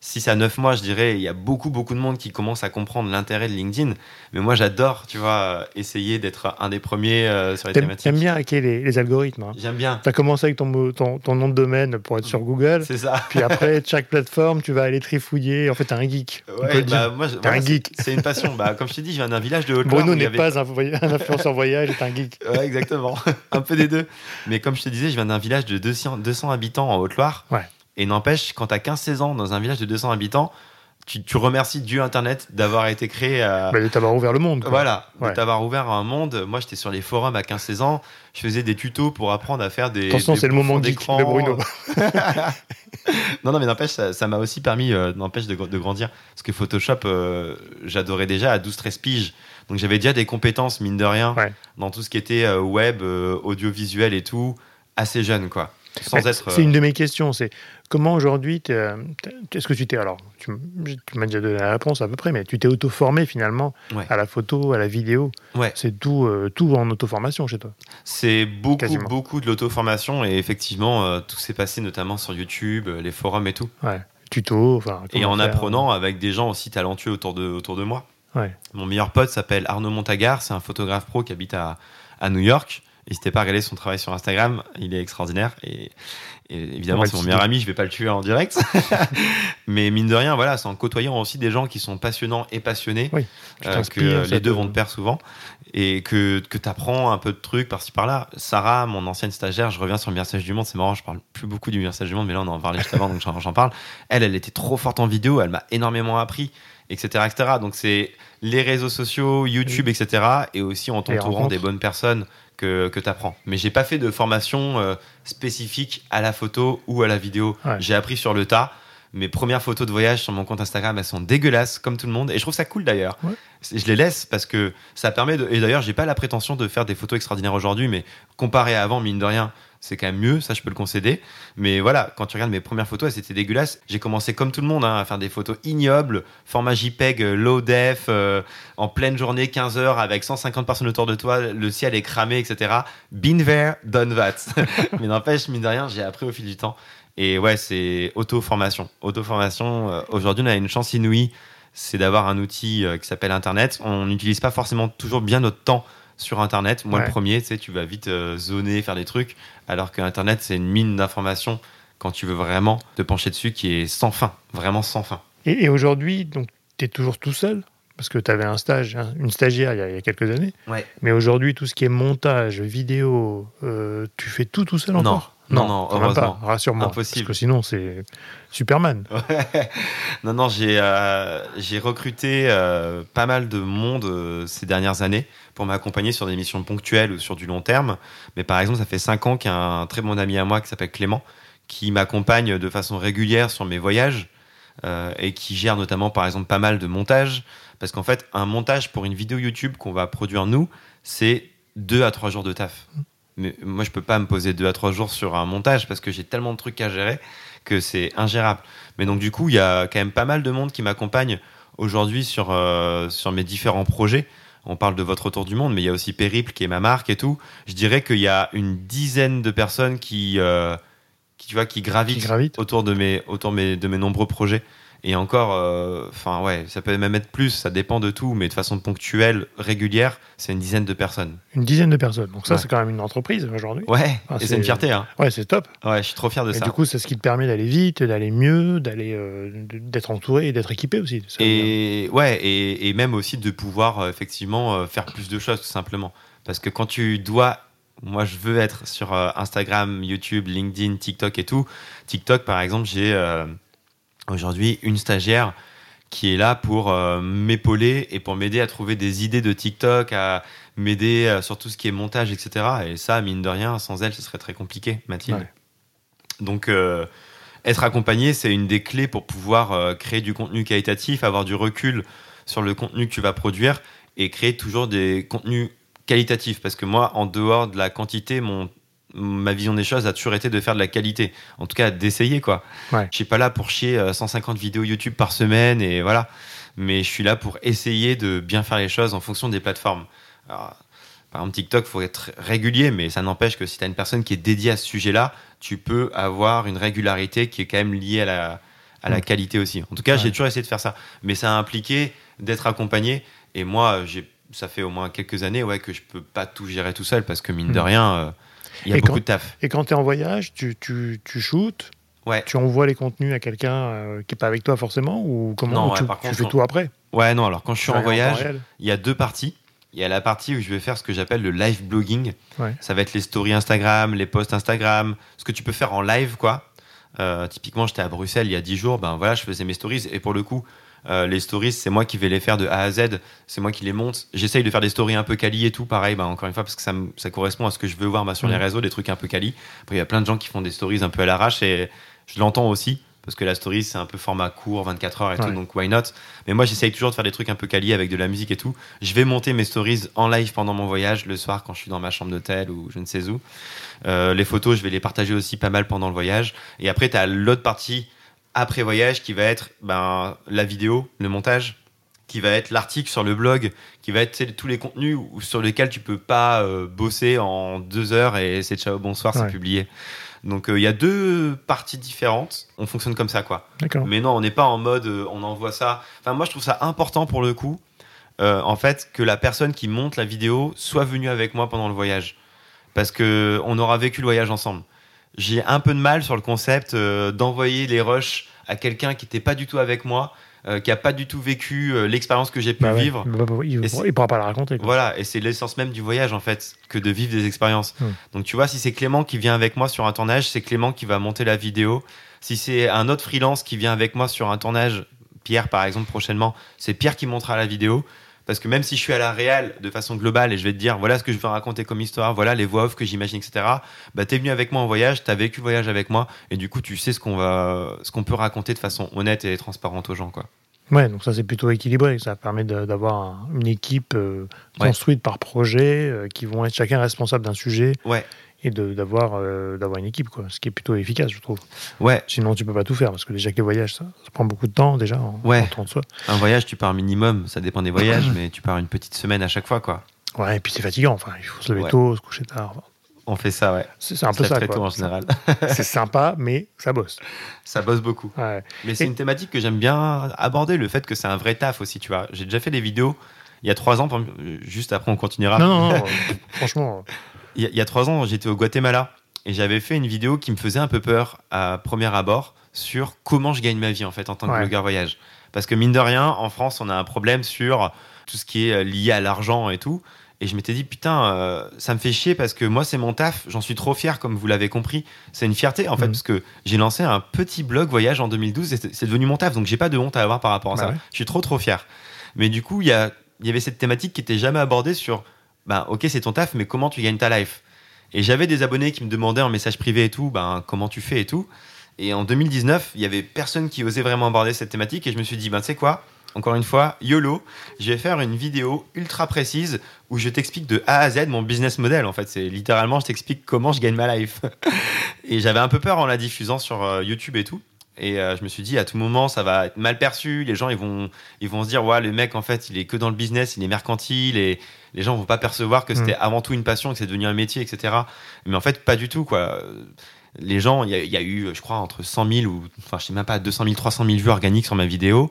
6 à 9 mois, je dirais, il y a beaucoup, beaucoup de monde qui commence à comprendre l'intérêt de LinkedIn. Mais moi, j'adore, tu vois, essayer d'être un des premiers euh, sur les thématiques. J'aime bien hacker les, algorithmes. Hein. J'aime bien. Tu as commencé avec ton, ton, nom de domaine pour être sur Google. C'est ça. Puis après, chaque plateforme, tu vas aller trifouiller. En fait, t'es un geek. Ouais, bah, moi, t'es un geek. C'est une passion. bah, comme je t'ai dit, je viens d'un village de haute Bruno n'est pas un, un, influenceur voyage, est un geek. Ouais, exactement. un peu des deux. Mais comme je te disais, je viens d'un village de 200, 200 habitants en Haute-Loire. Ouais. Et n'empêche, quand tu as 15-16 ans dans un village de 200 habitants, tu, tu, remercies Dieu Internet d'avoir été créé. Euh, bah, de t'avoir ouvert le monde. Voilà, de t'avoir ouvert un monde. Moi, j'étais sur les forums à 15-16 ans. Je faisais des tutos pour apprendre à faire des. Attention, c'est le moment d'écran. de Bruno. non, non, mais n'empêche, ça m'a aussi permis euh, n'empêche de, de, grandir. Parce que Photoshop, euh, j'adorais déjà à 12-13 piges. Donc j'avais déjà des compétences, mine de rien, dans tout ce qui était web, audiovisuel et tout, assez jeune, quoi. C'est une de mes questions. C'est comment aujourd'hui, est-ce que tu t'es alors, tu, m'as déjà donné la réponse à peu près, mais tu t'es auto-formé finalement à la photo, à la vidéo. Ouais. C'est tout, euh, tout en auto-formation chez toi. C'est beaucoup, beaucoup de l'auto-formation et effectivement, euh, tout s'est passé notamment sur YouTube, euh, les forums et tout. Ouais. Tuto, enfin. Et en apprenant avec des gens aussi talentueux autour de, autour de moi. Ouais. Mon meilleur pote s'appelle Arnaud Montagar, c'est un photographe pro qui habite à, à New York. N'hésitez pas à regarder son travail sur Instagram, il est extraordinaire. Et, évidemment, c'est mon meilleur ami, je vais pas le tuer en direct. Mais mine de rien, voilà, c'est en côtoyant aussi des gens qui sont passionnants et passionnés euh, que les deux vont de pair souvent. Et que, que tu apprends un peu de trucs par-ci par-là. Sarah, mon ancienne stagiaire, je reviens sur le message du monde, c'est marrant, je parle plus beaucoup du message du monde, mais là on en parlait juste avant, donc j'en parle. Elle, elle était trop forte en vidéo, elle m'a énormément appris etc., etc. Donc c'est les réseaux sociaux, YouTube, etc. Et aussi en t'entourant des bonnes personnes que, que tu apprends. Mais j'ai pas fait de formation euh, spécifique à la photo ou à la vidéo. J'ai appris sur le tas. Mes premières photos de voyage sur mon compte Instagram, elles sont dégueulasses, comme tout le monde. Et je trouve ça cool d'ailleurs. Je les laisse parce que ça permet de. Et d'ailleurs, j'ai pas la prétention de faire des photos extraordinaires aujourd'hui, mais comparé à avant, mine de rien, c'est quand même mieux, ça je peux le concéder. Mais voilà, quand tu regardes mes premières photos, c'était dégueulasse. J'ai commencé comme tout le monde hein, à faire des photos ignobles, format JPEG, euh, low def, euh, en pleine journée, 15 heures, avec 150 personnes autour de toi, le ciel est cramé, etc. Been there, done that. Mais n'empêche, mine de rien, j'ai appris au fil du temps. Et ouais, c'est auto-formation. Auto-formation, euh, aujourd'hui, on a une chance inouïe, c'est d'avoir un outil qui s'appelle Internet. On n'utilise pas forcément toujours bien notre temps sur Internet. Moi, le premier, tu sais, tu vas vite euh, zoner, faire des trucs, alors que Internet, c'est une mine d'informations quand tu veux vraiment te pencher dessus qui est sans fin, vraiment sans fin. Et, aujourd'hui, donc, tu es toujours tout seul? Parce que tu avais un stage, hein, une stagiaire il y, a, quelques années. Mais aujourd'hui, tout ce qui est montage, vidéo, euh, tu fais tout tout seul encore? Non, non, heureusement. Rassure-moi. Impossible. Parce que sinon, c'est Superman. Non, non, j'ai euh, recruté euh, pas mal de monde ces dernières années pour m'accompagner sur des missions ponctuelles ou sur du long terme. Mais par exemple, ça fait cinq ans qu'il y a un très bon ami à moi qui s'appelle Clément, qui m'accompagne de façon régulière sur mes voyages et qui gère notamment, par exemple, pas mal de montage. Parce qu'en fait, un montage pour une vidéo YouTube qu'on va produire nous, c'est deux à trois jours de taf. Mmh mais moi je peux pas me poser deux à trois jours sur un montage parce que j'ai tellement de trucs à gérer que c'est ingérable. Mais donc du coup, il y a quand même pas mal de monde qui m'accompagne aujourd'hui sur euh, sur mes différents projets. On parle de votre retour du monde, mais il y a aussi Périple qui est ma marque et tout. Je dirais qu'il y a une dizaine de personnes qui euh, qui tu vois qui gravitent, autour de mes autour de mes, de mes nombreux projets. Et encore, euh, enfin ouais, ça peut même être plus, ça dépend de tout, mais de façon ponctuelle, régulière, c'est une dizaine de personnes. Une dizaine de personnes. Donc ça, c'est quand même une entreprise aujourd'hui. Ouais, et c'est une fierté. Hein. Ouais, c'est top. Ouais, je suis trop fier de et ça. Du coup, c'est ce qui te permet d'aller vite, d'aller mieux, d'aller, euh, d'être entouré et d'être équipé aussi. Et ouais, et, et, même aussi de pouvoir euh, effectivement faire plus de choses tout simplement. Parce que quand tu dois moi je veux être sur Instagram, YouTube, LinkedIn, TikTok et tout. TikTok par exemple, j'ai aujourd'hui une stagiaire qui est là pour euh, m'épauler et pour m'aider à trouver des idées de TikTok, à m'aider euh, sur tout ce qui est montage, etc. Et ça, mine de rien, sans elle, ce serait très compliqué, Mathilde. Donc, euh, être accompagné, c'est une des clés pour pouvoir créer du contenu qualitatif, avoir du recul sur le contenu que tu vas produire et créer toujours des contenus qualitatifs. Parce que moi, en dehors de la quantité, mon ma vision des choses a toujours été de faire de la qualité. En tout cas, d'essayer, quoi. Ouais. Je suis pas là pour chier 150 euh, vidéos YouTube par semaine et voilà. Mais je suis là pour essayer de bien faire les choses en fonction des plateformes. par exemple, TikTok, faut être régulier, mais ça n'empêche que si tu as une personne qui est dédiée à ce sujet-là, tu peux avoir une régularité qui est quand même liée à la, à la mm. qualité aussi. En tout cas, j'ai toujours essayé de faire ça. Mais ça a impliqué d'être accompagné. Et moi, ça fait au moins quelques années ouais, que je peux pas tout gérer tout seul parce que mine de mm. rien, euh, il y a beaucoup quand, de taf. Et quand tu es en voyage, tu, tu, tu shootes Ouais. Tu envoies les contenus à quelqu'un euh, qui n'est pas avec toi forcément ou comment tu, fais tout après? Ouais, non, alors quand je suis en voyage, il y a deux parties. Il y a la partie où je vais faire ce que j'appelle le live blogging. Ça va être les stories Instagram, les posts Instagram, ce que tu peux faire en live, quoi. Euh, typiquement, j'étais à Bruxelles il y a 10 jours, ben voilà, je faisais mes stories et pour le coup, euh, les stories, c'est moi qui vais les faire de A à Z, c'est moi qui les monte. J'essaye de faire des stories un peu quali et tout, pareil, bah, encore une fois, parce que ça, ça correspond à ce que je veux voir bah, sur les réseaux, des trucs un peu quali. Après, il y a plein de gens qui font des stories un peu à l'arrache et je l'entends aussi, parce que la story c'est un peu format court, 24 heures et tout, donc why not? Mais moi j'essaye toujours de faire des trucs un peu quali avec de la musique et tout. Je vais monter mes stories en live pendant mon voyage, le soir quand je suis dans ma chambre d'hôtel ou je ne sais où. Euh, les photos, je vais les partager aussi pas mal pendant le voyage. Et après, tu as l'autre partie après voyage qui va être ben, la vidéo, le montage qui va être l'article sur le blog, qui va être tous les contenus sur lesquels tu peux pas euh, bosser en deux heures et c'est ciao bonsoir, c'est publié. Donc euh, il y a deux parties différentes. On fonctionne comme ça, quoi. Mais non, on n'est pas en mode euh, on envoie ça. Enfin, moi, je trouve ça important pour le coup, en fait, que la personne qui monte la vidéo soit venue avec moi pendant le voyage, parce que on aura vécu le voyage ensemble. J'ai un peu de mal sur le concept d'envoyer les rushs à quelqu'un qui n'était pas du tout avec moi euh, qui a pas du tout vécu euh, l'expérience que j'ai pu bah vivre. Bah, bah, il, ne pourra pas la raconter. Voilà, et c'est l'essence même du voyage en fait, que de vivre des expériences. Hmm. Donc tu vois, si c'est Clément qui vient avec moi sur un tournage, c'est Clément qui va monter la vidéo. Si c'est un autre freelance qui vient avec moi sur un tournage, Pierre par exemple prochainement, c'est Pierre qui montera la vidéo. Parce que même si je suis à la réelle de façon globale et je vais te dire voilà ce que je veux raconter comme histoire, voilà les voix off que j'imagine, etc. Bah t'es venu avec moi en voyage, t'as vécu le voyage avec moi et du coup tu sais ce qu'on va, ce qu'on peut raconter de façon honnête et transparente aux gens quoi. Ouais, donc ça c'est plutôt équilibré. Ça permet d'avoir une équipe euh, construite par projet, euh, qui vont être chacun responsable d'un sujet. Ouais. Et d'avoir euh, d'avoir une équipe, quoi. Ce qui est plutôt efficace, je trouve. Ouais. Sinon, tu peux pas tout faire, parce que déjà que les voyages, ça, prend beaucoup de temps, déjà, en, ouais. de soi. Un voyage, tu pars minimum, ça dépend des voyages, mais tu pars une petite semaine à chaque fois, quoi. Ouais, et puis c'est fatigant. Enfin, il faut se lever tôt, se coucher tard. On fait ça, ouais. C'est un peu ça. Quoi. en général. c'est sympa, mais ça bosse. Ça bosse beaucoup. Mais c'est une thématique que j'aime bien aborder, le fait que c'est un vrai taf aussi, tu vois. J'ai déjà fait des vidéos il y a trois ans, juste après on continuera. Non, non, non franchement. Il y, a, trois ans, j'étais au Guatemala et j'avais fait une vidéo qui me faisait un peu peur à premier abord sur comment je gagne ma vie en fait en tant que blogueur voyage. Parce que mine de rien, en France, on a un problème sur tout ce qui est lié à l'argent et tout. Et je m'étais dit, putain, euh, ça me fait chier parce que moi, c'est mon taf. J'en suis trop fier, comme vous l'avez compris. C'est une fierté, en fait, mhm. parce que j'ai lancé un petit blog voyage en 2012 et c'est devenu mon taf. Donc, j'ai pas de honte à avoir par rapport à bah ça. Je suis trop, trop fier. Mais du coup, il y, y avait cette thématique qui était jamais abordée sur, ben, ok, c'est ton taf, mais comment tu gagnes ta life? Et j'avais des abonnés qui me demandaient en message privé et tout, ben, comment tu fais et tout. Et en 2019, il y avait personne qui osait vraiment aborder cette thématique et je me suis dit, ben, tu sais quoi? Encore une fois, YOLO, je vais faire une vidéo ultra précise où je t'explique de A à Z mon business model. En fait, c'est littéralement, je t'explique comment je gagne ma life. et j'avais un peu peur en la diffusant sur euh, YouTube et tout. Et euh, je me suis dit, à tout moment, ça va être mal perçu. Les gens, ils vont, ils vont se dire, ouais, le mec, en fait, il est que dans le business, il est mercantile. Et les gens vont pas percevoir que c'était mm. avant tout une passion, que c'est devenu un métier, etc. Mais en fait, pas du tout, quoi. Les gens, il y, y, a eu, je crois, entre 100 000 ou, enfin, je sais même pas, 200 000, 300 000 vues organiques sur ma vidéo.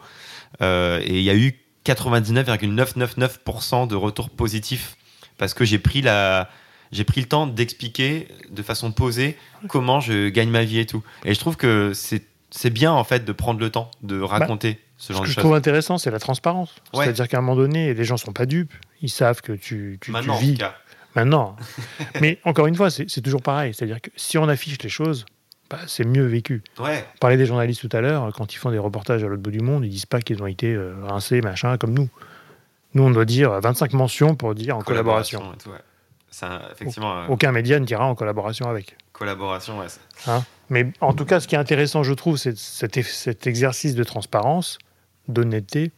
Euh, et il y a eu 99,999% de retours positifs parce que j'ai pris la j'ai pris le temps d'expliquer de façon posée comment je gagne ma vie et tout. Et je trouve que c'est c'est bien en fait de prendre le temps de bah, raconter ce genre que je trouve intéressant, c'est la transparence. C'est-à-dire qu'à un moment donné, les gens sont pas dupes. Ils savent que tu, tu, Maintenant, vis. En tout cas. Maintenant. Mais encore une fois, c'est toujours pareil. C'est-à-dire que si on affiche les choses, bah, c'est mieux vécu. Ouais. On parlait des journalistes tout à l'heure, quand ils font des reportages à l'autre bout du monde, ils disent pas qu'ils ont été euh, rincés, machin, comme nous. Nous, on doit dire 25 mentions pour dire en collaboration. effectivement, euh, Aucun média ne dira en collaboration avec. Collaboration, ouais. Hein? Mais en tout cas, ce qui est intéressant, je trouve, c'est cet, cet, exercice de transparence, d'honnêteté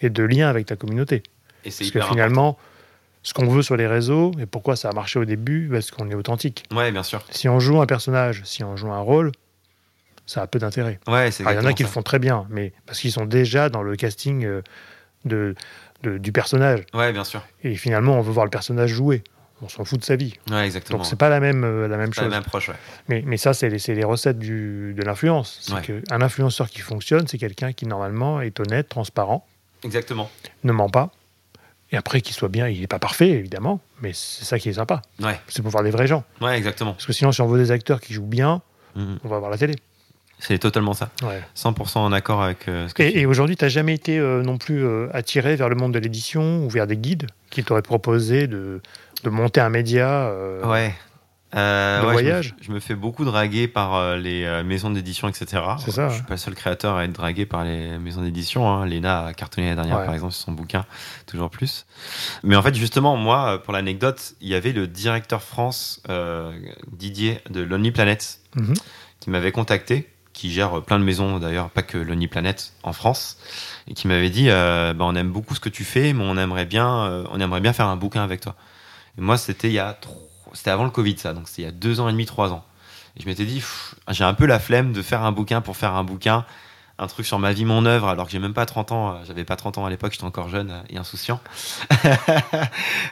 et de lien avec ta communauté. Et Parce que finalement, ce qu'on veut sur les réseaux et pourquoi ça a marché au début, parce qu'on est authentique. Ouais, bien sûr. Si on joue un personnage, si on joue un rôle, ça a peu d'intérêt. Ouais, c'est Il y en a qui le font très bien, mais parce qu'ils sont déjà dans le casting euh, de, du personnage. Ouais, bien sûr. Et finalement, on veut voir le personnage jouer. On s'en fout de sa vie. Ouais, exactement. Donc c'est pas la même, euh, la même chose. La même approche, ouais. mais, mais ça, c'est les, les, recettes du, de l'influence. C'est qu'un influenceur qui fonctionne, c'est quelqu'un qui normalement est honnête, transparent. Exactement. Ne ment pas et après, qu'il soit bien, il n'est pas parfait, évidemment, mais c'est ça qui est sympa. Ouais. C'est pour voir des vrais gens. Ouais, exactement. Parce que sinon, si on veut des acteurs qui jouent bien, mhm. on va voir la télé. C'est totalement ça. Ouais. 100% en accord avec euh, ce que Et, et aujourd'hui, tu n'as jamais été euh, non plus euh, attiré vers le monde de l'édition ou vers des guides qui t'auraient proposé de, de, monter un média Ouais. Euh, voyage. Je me, fais beaucoup draguer par euh, les euh, maisons d'édition, etc. C'est ça. Je suis pas le seul créateur à être dragué par les maisons d'édition. Hein. Léna a cartonné la dernière, par exemple, sur son bouquin, toujours plus. Mais en fait, justement, moi, pour l'anecdote, il y avait le directeur France, Didier de Lonely Planet, mhm. qui m'avait contacté qui gère plein de maisons d'ailleurs, pas que Lonely Planet en France, et qui m'avait dit bah, on aime beaucoup ce que tu fais, mais on aimerait bien, on aimerait bien faire un bouquin avec toi. Moi, c'était il y a c'était avant le Covid, ça, donc c'était il y a deux ans et demi, trois ans. Et je m'étais dit, j'ai un peu la flemme de faire un bouquin pour faire un bouquin, un truc sur ma vie, mon œuvre, alors que j'ai même pas 30 ans, euh, j'avais pas 30 ans à l'époque, j'étais encore jeune euh, et insouciant.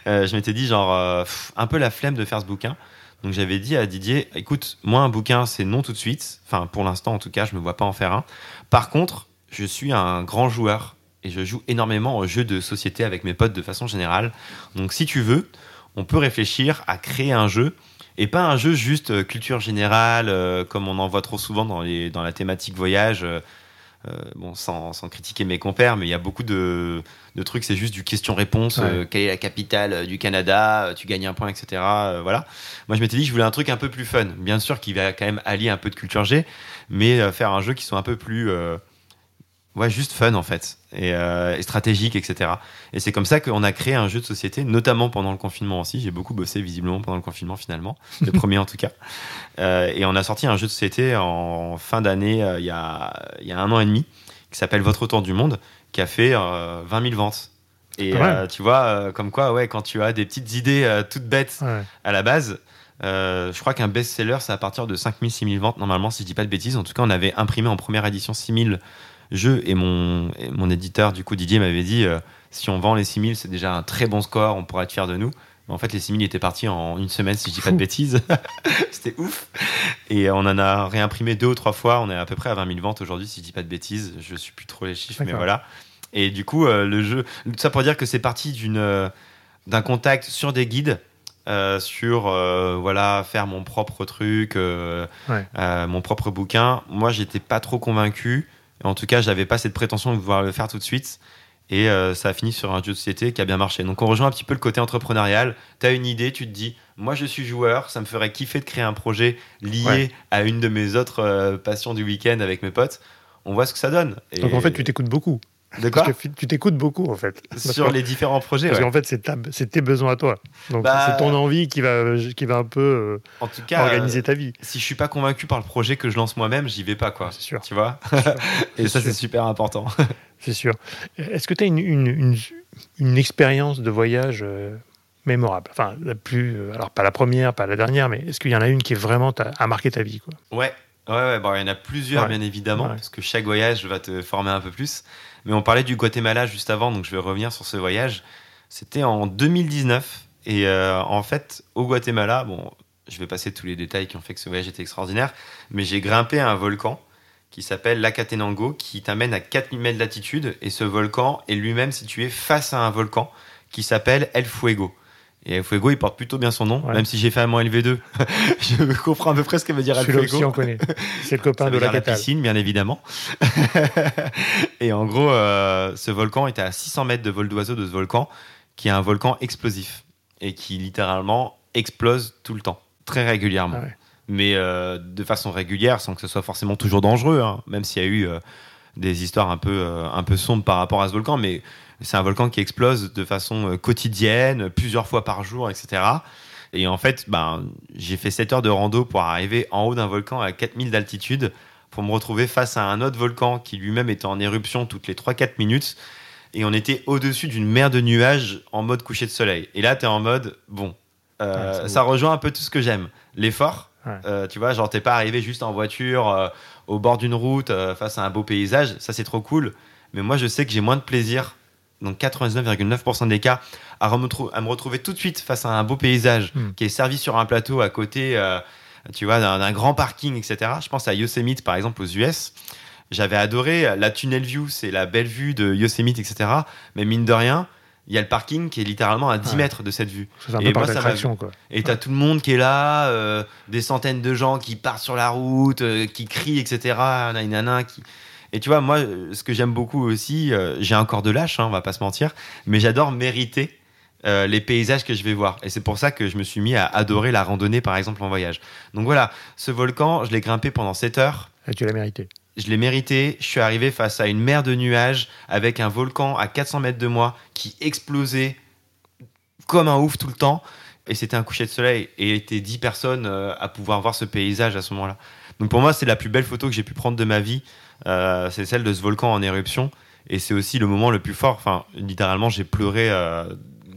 Euh, je m'étais dit, genre, un peu la flemme de faire ce bouquin. Donc j'avais dit à Didier, écoute, moi un bouquin c'est non tout de suite, enfin pour l'instant en tout cas, je me vois pas en faire un. Par contre, je suis un grand joueur et je joue énormément aux jeux de société avec mes potes de façon générale. Donc si tu veux, on peut réfléchir à créer un jeu et pas un jeu juste euh, culture générale euh, comme on en voit trop souvent dans, les, dans la thématique voyage. Euh, bon, sans, sans, critiquer mes compères, mais il y a beaucoup de, de trucs, c'est juste du question-réponse. quelle est la capitale du Canada Tu gagnes un point, etc. voilà. Moi, je m'étais dit je voulais un truc un peu plus fun. Bien sûr, qui va quand même allier un peu de culture G, mais faire un jeu qui soit un peu plus Ouais, juste fun en fait, euh, et, stratégique, etc. Et c'est comme ça qu'on a créé un jeu de société, notamment pendant le confinement aussi. J'ai beaucoup bossé visiblement pendant le confinement finalement, le premier en tout cas. Euh, et on a sorti un jeu de société en fin d'année, euh, il y, a, y a un an et demi, qui s'appelle Votre Tour du Monde, qui a fait 20 000 ventes. Et tu vois, comme quoi, ouais, quand tu as des petites idées toutes bêtes à la base, je crois qu'un best-seller, c'est à partir de 5 000, 6 000 ventes, normalement, si je dis pas de bêtises. En tout cas, on avait imprimé en première édition 6 000 jeu. Et mon, mon éditeur, du coup, Didier, m'avait dit euh, si on vend les 6000, c'est déjà un très bon score, on pourra être fier de nous. en fait, les 6000 étaient partis en une semaine, si je dis pas de bêtises. C'était ouf. Et on en a réimprimé deux ou trois fois. On est à peu près à 20 000 ventes aujourd'hui, si je dis pas de bêtises. Je suis plus trop les chiffres, mais voilà. Et du coup, euh, le jeu, tout ça pour dire que c'est parti d'une, euh, d'un contact sur des guides. sur voilà faire mon propre truc, mon propre bouquin. Moi, j'étais pas trop convaincu. En tout cas, j'avais pas cette prétention de pouvoir le faire tout de suite. Et euh, ça a fini sur un jeu de société qui a bien marché. Donc on rejoint un petit peu le côté entrepreneurial. Tu as une idée, tu te dis, moi je suis joueur, ça me ferait kiffer de créer un projet lié à une de mes autres euh, passions du week-end avec mes potes. On voit ce que ça donne. Donc en fait, tu t'écoutes beaucoup. De quoi Parce que tu t'écoutes beaucoup en fait. Sur les différents projets. Parce qu'en fait, c'est tes besoins à toi. Donc bah, c'est ton envie qui va, qui va un peu euh, en tout cas, organiser ta vie. Si je suis pas convaincu par le projet que je lance moi-même, j'y vais pas quoi. C'est sûr. Tu vois Et ça, c'est super important. c'est sûr. Est-ce que tu as une, une, une, expérience de voyage euh, mémorable? Enfin, la plus. Euh, alors, pas la première, pas la dernière, mais est-ce qu'il y en a une qui est vraiment a marqué ta vie quoi? Ouais. Ouais, ouais, bon, il y en a plusieurs, bien évidemment, parce que chaque voyage va te former un peu plus. Mais on parlait du Guatemala juste avant, donc je vais revenir sur ce voyage. C'était en 2019. Et euh, en fait, au Guatemala, je vais passer tous les détails qui ont fait que ce voyage était extraordinaire, mais j'ai grimpé un volcan qui s'appelle l'Acatenango, qui t'amène à 4000 mètres d'altitude. Et ce volcan est lui-même situé face à un volcan qui s'appelle El Fuego. Et Fuego, il porte plutôt bien son nom, même si j'ai fait un moins LV2. je comprends à peu près ce que veut dire El Fuego. Aussi, on connaît. C'est le copain de la, la piscine, bien évidemment. et en gros, euh, ce volcan était à 600 mètres de vol d'oiseau de ce volcan, qui est un volcan explosif et qui littéralement explose tout le temps, très régulièrement. Ah Mais euh, de façon régulière, sans que ce soit forcément toujours dangereux, hein, même s'il y a eu euh, des histoires un peu, un peu sombres par rapport à ce volcan. Mais c'est un volcan qui explose de façon euh, quotidienne, plusieurs fois par jour, etc. Et en fait, ben, j'ai fait 7 heures de rando pour arriver en haut d'un volcan à 4000 d'altitude pour me retrouver face à un autre volcan qui lui-même était en éruption toutes les 3-4 minutes. Et on était au-dessus d'une mer de nuages en mode coucher de soleil. Et là, tu es en mode, bon, euh, ça rejoint un peu tout ce que j'aime. L'effort, euh, tu vois, genre, t'es pas arrivé juste en voiture au bord d'une route face à un beau paysage. Ça, c'est trop cool. Mais moi, je sais que j'ai moins de plaisir donc 99,9% des cas, à, à, me retrouver tout de suite face à un beau paysage hmm. qui est servi sur un plateau à côté, euh, tu vois, d'un grand parking, etc. Je pense à Yosemite, par exemple, aux US. J'avais adoré la tunnel view, c'est la belle vue de Yosemite, etc. Mais mine de rien, il y a le parking qui est littéralement à 10 mètres de cette vue. Un et moi, ça quoi. Et t'as tout le monde qui est là, euh, des centaines de gens qui partent sur la route, euh, qui crient, etc. Nanana, qui et tu vois, moi, ce que j'aime beaucoup aussi, euh, j'ai encore de lâche, hein, on va pas se mentir, mais j'adore mériter euh, les paysages que je vais voir. Et c'est pour ça que je me suis mis à adorer la randonnée, par exemple, en voyage. Donc voilà, ce volcan, je l'ai grimpé pendant 7 heures. Et tu l'as mérité. Je l'ai mérité. Je suis arrivé face à une mer de nuages avec un volcan à 400 mètres de moi qui explosait comme un ouf tout le temps. Et c'était un coucher de soleil. Et il était 10 personnes euh, à pouvoir voir ce paysage à ce moment-là. Donc pour moi, c'est la plus belle photo que j'ai pu prendre de ma vie. Euh, c'est celle de ce volcan en éruption. Et c'est aussi le moment le plus fort. Enfin, littéralement, j'ai pleuré euh,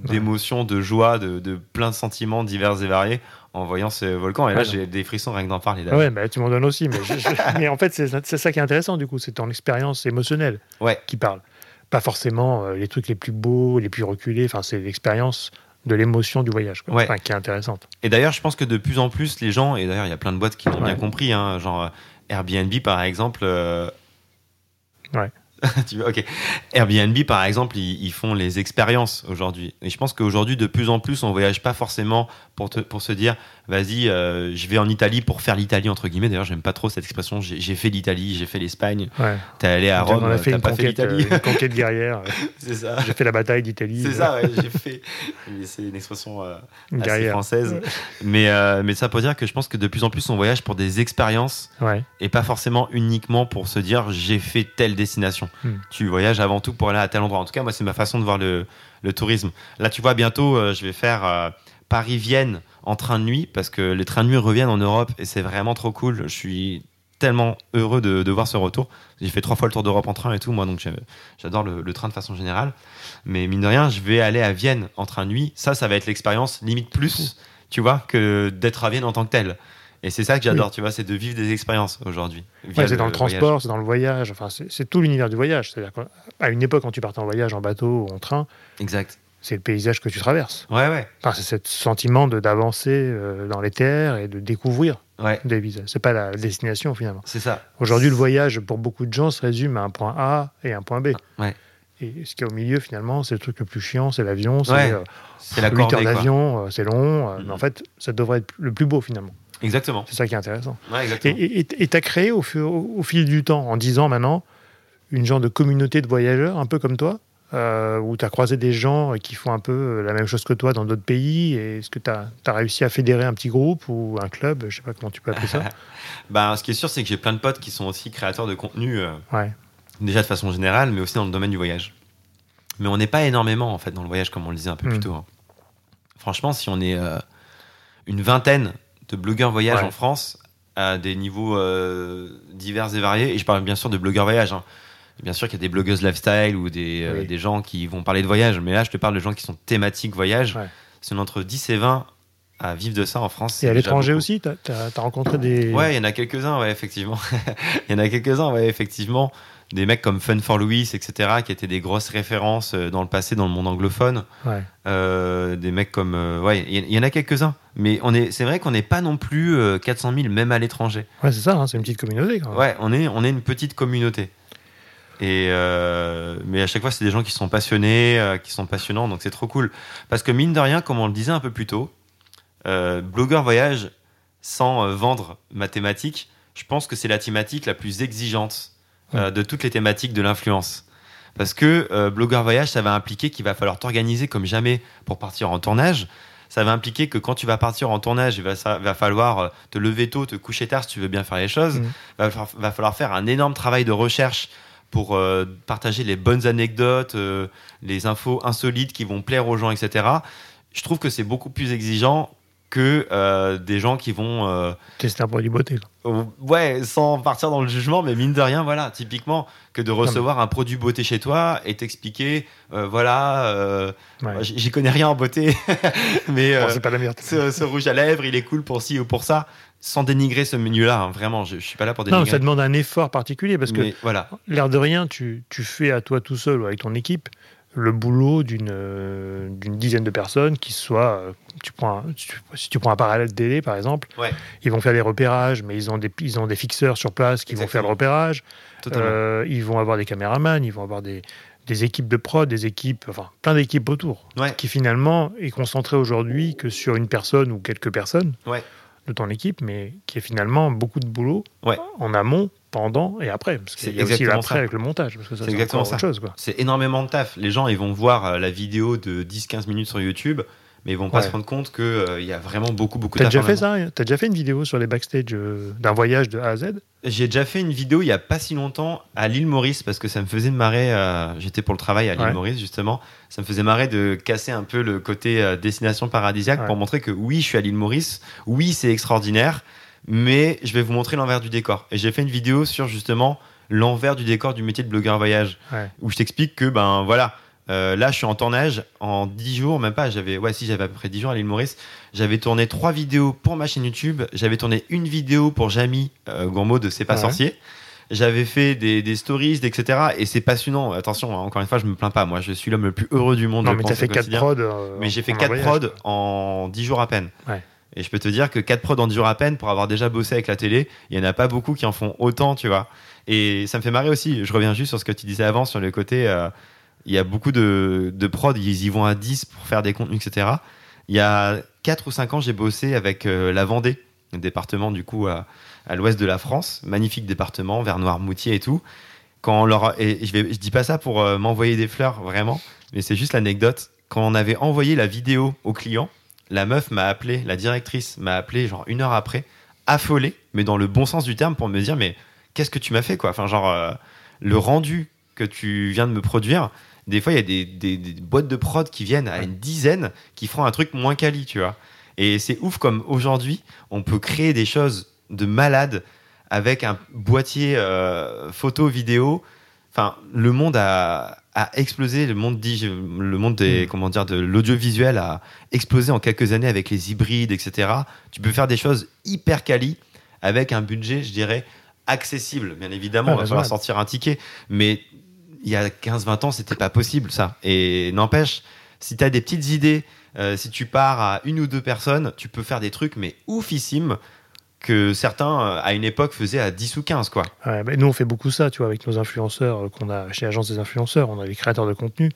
d'émotions, de joie, de, de, plein de sentiments divers et variés en voyant ce volcan. Et là, j'ai des frissons rien que d'en parler. Ouais, bah, tu m'en donnes aussi. Mais, mais en fait, c'est ça qui est intéressant, du coup. C'est ton expérience émotionnelle ouais. qui parle. Pas forcément euh, les trucs les plus beaux, les plus reculés. Enfin, c'est l'expérience de l'émotion du voyage, quoi. Ouais. Enfin, qui est intéressante. Et d'ailleurs, je pense que de plus en plus, les gens, et d'ailleurs, il y a plein de boîtes qui l'ont bien compris, hein, genre Airbnb, par exemple. Euh... Ouais. tu veux, ok. Airbnb, par exemple, ils, ils font les expériences aujourd'hui. Et je pense qu'aujourd'hui, de plus en plus, on voyage pas forcément pour, te, pour se dire, vas-y, euh, je vais en Italie pour faire l'Italie, entre guillemets. D'ailleurs, j'aime pas trop cette expression. J'ai fait l'Italie, j'ai fait l'Espagne. Ouais. T'es allé à Rome, fait t'as pas fait conquête, l'Italie. euh, une conquête guerrière. C'est ça. J'ai fait la bataille d'Italie. C'est ça, ouais, j'ai fait. C'est une expression euh, Une assez guerrière. française. Mais, euh, mais ça pour dire que je pense que de plus en plus, on voyage pour des expériences et pas forcément uniquement pour se dire j'ai fait telle destination. Hmm. Tu voyages avant tout pour aller à tel endroit. En tout cas, moi, c'est ma façon de voir le, le tourisme. Là, tu vois, bientôt, je vais faire Paris-Vienne en train de nuit parce que les trains de nuit reviennent en Europe et c'est vraiment trop cool. Je suis tellement heureux de, de voir ce retour. J'ai fait trois fois le tour d'Europe en train et tout, moi, donc j'adore le, le train de façon générale. Mais mine de rien, je vais aller à Vienne en train de nuit. Ça, ça va être l'expérience limite plus, tu vois, que d'être à Vienne en tant que tel. Et c'est ça que j'adore, tu vois, c'est de vivre des expériences aujourd'hui. Ouais, c'est dans le voyage. transport, c'est dans le voyage. Enfin, c'est c'est tout l'univers du voyage. C'est-à-dire qu'à une époque, quand tu partais en voyage en bateau ou en train, Exact. C'est le paysage que tu traverses. Ouais, ouais. Enfin, c'est ce sentiment d'avancer euh, dans les terres et de découvrir Ouais, des visages. C'est pas la destination finalement. c'est ça. Aujourd'hui, le voyage pour beaucoup de gens se résume à un point A et un point B. Ouais. Et ce qu'il y a au milieu, finalement, c'est le truc le plus chiant, c'est l'avion, c'est Ouais, euh, la 8 heures d'avion, euh, c'est long, euh, mais en fait, ça devrait être le plus beau finalement. Exactement. C'est ça qui est intéressant. Ouais, Et tu as créé au, fu- au fil du temps, en 10 ans maintenant, une genre de communauté de voyageurs, un peu comme toi, euh, où tu as croisé des gens qui font un peu la même chose que toi dans d'autres pays. Et est-ce que tu as, réussi à fédérer un petit groupe ou un club Je sais pas comment tu peux appeler ça. Bah, ce qui est sûr, c'est que j'ai plein de potes qui sont aussi créateurs de contenu, euh, Ouais. déjà de façon générale, mais aussi dans le domaine du voyage. Mais on n'est pas énormément, en fait, dans le voyage, comme on le disait un peu plus tôt. hein. Franchement, si on est euh, une vingtaine de blogueurs voyage Ouais. en France, à des niveaux divers et variés, et je parle bien sûr de blogueurs voyage, hein. Bien sûr qu'il y a des blogueuses lifestyle ou des, euh, Oui. des gens qui vont parler de voyage, mais là, je te parle de gens qui sont thématiques voyage. Ouais. C'est entre 10 et 20 à vivre de ça en France. Et à l'étranger aussi, tu as, rencontré des. Ouais, il y en a quelques-uns, ouais, effectivement. Il y en a quelques-uns, ouais, effectivement. Des mecs comme Fun for Louis, etc., qui étaient des grosses références euh, dans le passé dans le monde anglophone. Ouais. Euh, des mecs comme. euh, ouais, il y, en a quelques-uns. Mais on est, c'est vrai qu'on n'est pas non plus euh, 400 000, même à l'étranger. Ouais, c'est ça, hein, c'est une petite communauté quand même. Ouais, on est, on est une petite communauté. Et euh, mais à chaque fois, c'est des gens qui sont passionnés, euh, qui sont passionnants, donc c'est trop cool. Parce que mine de rien, comme on le disait un peu plus tôt, euh, blogueur voyage sans euh, vendre ma thématique, je pense que c'est la thématique la plus exigeante de toutes les thématiques de l'influence. Parce que blogueur voyage, ça va impliquer qu'il va falloir t'organiser comme jamais pour partir en tournage. Ça va impliquer que quand tu vas partir en tournage, il va, ça, va falloir te lever tôt, te coucher tard si tu veux bien faire les choses. Va, falloir- va falloir faire un énorme travail de recherche pour euh, partager les bonnes anecdotes, euh, les infos insolites qui vont plaire aux gens, etc. Je trouve que c'est beaucoup plus exigeant que euh, des gens qui vont euh, Tester un produit beauté. euh, ouais, sans partir dans le jugement, mais mine de rien, voilà, typiquement, que de recevoir un produit beauté chez toi et t'expliquer, voilà, Ouais. j'y connais rien en beauté, mais Bon, c'est pas la meilleure. ce, ce rouge à lèvres, il est cool pour ci ou pour ça, sans dénigrer ce menu-là, hein, vraiment, je, je suis pas là pour Non, dénigrer. ça demande un effort particulier parce que mais voilà, l'air de rien, tu, tu fais à toi tout seul ou avec ton équipe le boulot d'une euh, d'une dizaine de personnes qui soient. euh, Tu prends un- tu- si tu prends un parallèle télé, par exemple, Ouais. ils vont faire des repérages, mais ils ont des, ils ont des fixeurs sur place qui vont faire le repérage. Euh, ils vont avoir des caméramans, ils vont avoir des, des équipes de prod, des équipes, enfin plein d'équipes autour, Ouais. qui finalement est concentré aujourd'hui que sur une personne ou quelques personnes Ouais. de ton équipe, mais qui est finalement beaucoup de boulot Ouais. en amont, pendant et après. Parce C'est a aussi exactement l'après ça. avec le montage, parce que ça C'est c'est exactement autre ça. chose. Quoi. C'est énormément de taf. Les gens, ils vont voir euh, la vidéo de 10-15 minutes sur YouTube, mais ils vont pas Ouais. se rendre compte qu'il y a vraiment beaucoup, beaucoup de T'as taf déjà fait ça T'as déjà fait une vidéo sur les backstage euh, d'un voyage de A à Z? J'ai déjà fait une vidéo il y a pas si longtemps à l'île Maurice parce que ça me faisait marrer. euh, J'étais pour le travail à l'île Ouais. Maurice justement. Ça me faisait marrer de casser un peu le côté euh, destination paradisiaque Ouais. pour montrer que oui, je suis à l'île Maurice. Oui, c'est extraordinaire. Mais je vais vous montrer l'envers du décor. Et j'ai fait une vidéo sur justement l'envers du décor du métier de blogueur voyage, où je t'explique que ben voilà, euh, là je suis en tournage en 10 jours, même pas, j'avais ouais si j'avais à peu près 10 jours à l'île Maurice, j'avais tourné trois vidéos pour ma chaîne YouTube, j'avais tourné une vidéo pour Jamie euh, Gourmaud de C'est pas sorcier. J'avais fait des, stories, etc. Et c'est passionnant. Attention, hein, encore une fois, je me plains pas. Moi, je suis l'homme le plus heureux du monde. Non, mais t'as fait 4 prods. Euh, mais j'ai fait 4 prods en 10 jours à peine. Ouais. Et je peux te dire que 4 prods en 10 jours à peine, pour avoir déjà bossé avec la télé, il y en a pas beaucoup qui en font autant, tu vois. Et ça me fait marrer aussi. Je reviens juste sur ce que tu disais avant, sur le côté. Euh, il y a beaucoup de, de prods, ils y vont à 10 pour faire des contenus, etc. Il y a 4 ou 5 ans, j'ai bossé avec euh, la Vendée, un département du coup à, à l'ouest de la France, magnifique département, vers Noirmoutier et tout. Quand leur, et je, vais, je dis pas ça pour euh, m'envoyer des fleurs, vraiment, mais c'est juste l'anecdote. Quand on avait envoyé la vidéo au client, la meuf m'a appelé, la directrice m'a appelé genre une heure après, affolée, mais dans le bon sens du terme, pour me dire mais qu'est-ce que tu m'as fait quoi? Enfin genre euh, le rendu que tu viens de me produire. Des fois, il y a des, des, boîtes de prod qui viennent à une dizaine qui feront un truc moins quali, tu vois? Et c'est ouf comme aujourd'hui, on peut créer des choses de malade avec un boîtier euh, photo, vidéo. Enfin, le monde a, explosé, le monde, le monde des, mm. comment dire, de l'audiovisuel a explosé en quelques années avec les hybrides, etc. Tu peux faire des choses hyper quali avec un budget, je dirais, accessible. Bien évidemment, on va falloir sortir un ticket, mais il y a 15-20 ans, c'était pas possible ça. Et n'empêche, si tu as des petites idées, euh, si tu pars à une ou deux personnes, tu peux faire des trucs, mais oufissimes que certains, euh, à une époque, faisaient à 10 ou 15. Quoi. nous, on fait beaucoup ça, tu vois, avec nos influenceurs euh, qu'on a chez Agence des influenceurs. On a les créateurs de contenu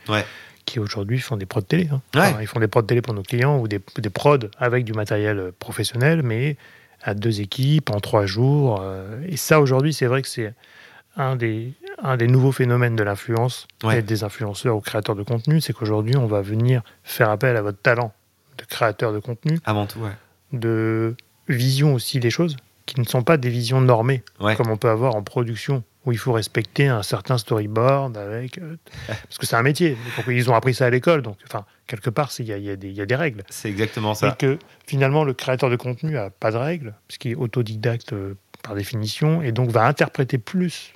qui, aujourd'hui, font des prods télé. Hein. ils font des prods télé pour nos clients ou des, des prods avec du matériel professionnel, mais à deux équipes, en trois jours. et ça, aujourd'hui, c'est vrai que c'est un des, un des nouveaux phénomènes de l'influence et des influenceurs ou créateurs de contenu, c'est qu'aujourd'hui, on va venir faire appel à votre talent de créateur de contenu. Avant tout, ouais. De vision aussi des choses, qui ne sont pas des visions normées, comme on peut avoir en production, où il faut respecter un certain storyboard avec. Euh, parce que c'est un métier. ils ont appris ça à l'école, donc, enfin, quelque part, il y, y, y a, des règles. C'est exactement ça. Et que finalement, le créateur de contenu a pas de règles, puisqu'il est autodidacte euh, par définition, et donc va interpréter plus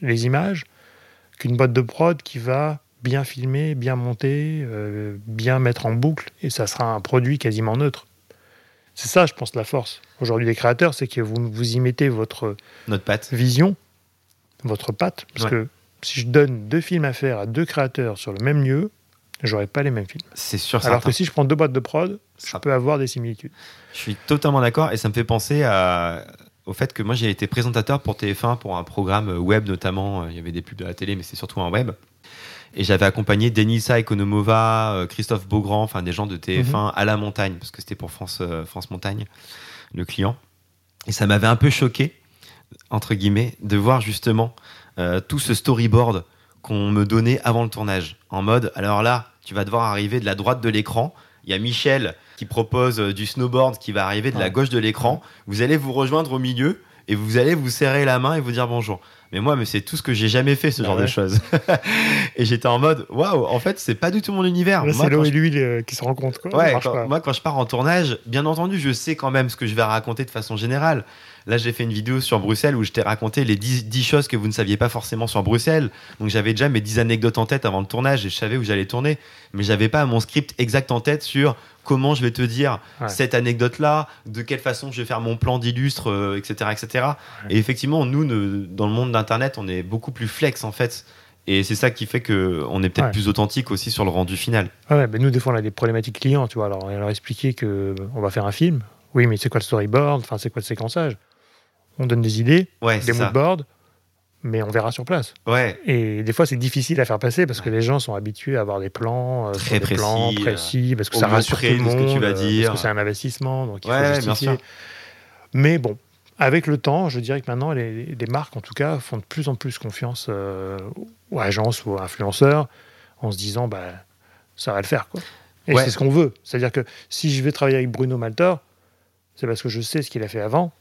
les images qu'une boîte de prod qui va bien filmer, bien monter, euh, bien mettre en boucle, et ça sera un produit quasiment neutre. C'est ça, je pense, la force aujourd'hui des créateurs, c'est que vous, vous y mettez votre Notre patte. vision, votre patte. Parce que si je donne deux films à faire à deux créateurs sur le même lieu, j'aurai pas les mêmes films. C'est sûr. Alors que si je prends deux boîtes de prod, je peux avoir des similitudes. Je suis totalement d'accord et ça me fait penser à, au fait que moi j'ai été présentateur pour TF1 pour un programme web notamment. Il y avait des pubs de la télé, mais c'est surtout un web. Et j'avais accompagné Denisa Ekonomova, euh, Christophe Beaugrand, enfin des gens de TF1 mhm. à la montagne, parce que c'était pour France, euh, France Montagne, le client. Et ça m'avait un peu choqué, entre guillemets, de voir justement euh, tout ce storyboard qu'on me donnait avant le tournage. En mode, alors là, tu vas devoir arriver de la droite de l'écran. Il y a Michel qui propose du snowboard qui va arriver de la gauche de l'écran. Vous allez vous rejoindre au milieu et vous allez vous serrer la main et vous dire bonjour. Mais moi, mais c'est tout ce que j'ai jamais fait, ce genre de choses. et j'étais en mode, waouh, en fait, c'est pas du tout mon univers. C'est l'eau et l'huile euh, qui se rencontrent. Ouais, moi, quand je pars en tournage, bien entendu, je sais quand même ce que je vais raconter de façon générale. Là, j'ai fait une vidéo sur Bruxelles où je t'ai raconté les 10, choses que vous ne saviez pas forcément sur Bruxelles. Donc, j'avais déjà mes 10 anecdotes en tête avant le tournage et je savais où j'allais tourner. Mais j'avais pas mon script exact en tête sur comment je vais te dire cette anecdote-là, de quelle façon je vais faire mon plan d'illustre, etc. Euh, etc. Et effectivement, nous, dans le monde d'Internet, on est beaucoup plus flex en fait. Et c'est ça qui fait qu'on est peut-être plus authentique aussi sur le rendu final. Ouais, ben nous, des fois, on a des problématiques clients, tu vois. Alors, on leur expliquer qu'on va faire un film. Oui, mais c'est quoi le storyboard? Enfin, c'est quoi le séquençage? On donne des idées, des moodboards mais on verra sur place. Ouais. Et des fois, c'est difficile à faire passer parce que les gens sont habitués à avoir des plans, euh, Très précis, plans précis, parce que ça rassure tout le monde, ce que tu vas dire. parce que c'est un investissement, donc il faut justifier. Mais bon, avec le temps, je dirais que maintenant, les, marques, en tout cas, font de plus en plus confiance euh, aux agences ou aux influenceurs en se disant, bah, ça va le faire, quoi. Et c'est ce qu'on veut. C'est-à-dire que si je vais travailler avec Bruno Maltor, c'est parce que je sais ce qu'il a fait avant,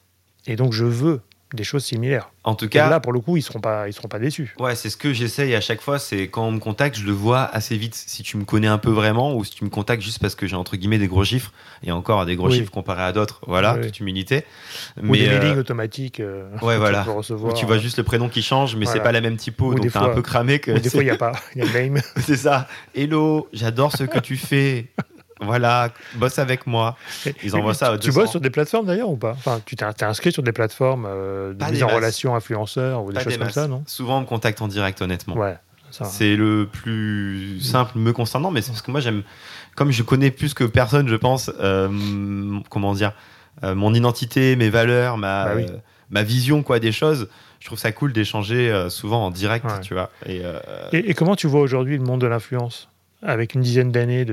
et donc je veux des choses similaires. En tout cas, là pour le coup, ils seront pas, ils seront pas déçus. Ouais, c'est ce que j'essaye à chaque fois. C'est quand on me contacte, je le vois assez vite. Si tu me connais un peu vraiment, ou si tu me contactes juste parce que j'ai entre guillemets des gros chiffres, et encore des gros chiffres comparés à d'autres. Voilà, toute humilité. Ou des mailings euh, automatiques. Euh, ouais, voilà. Où tu vois juste le prénom qui change, mais c'est pas la même typo, donc t'es un peu cramé que. des fois, il y a pas, il y a le name. c'est ça. Hello, j'adore ce que tu fais. Voilà, bosse avec moi. Ils envoient ça. tu bosses sur des plateformes d'ailleurs ou pas Enfin, tu t'es inscrit sur des plateformes euh, de mise en relation influenceurs ou des choses comme ça, non Souvent, on me contacte en direct, honnêtement. Ouais. C'est le plus simple me concernant, mais c'est parce que moi j'aime, comme je connais plus que personne, je pense, euh, comment dire, euh, mon identité, mes valeurs, ma, bah ma vision quoi des choses. Je trouve ça cool d'échanger souvent en direct, tu vois. Et, et, comment tu vois aujourd'hui le monde de l'influence? Avec une dizaine d'années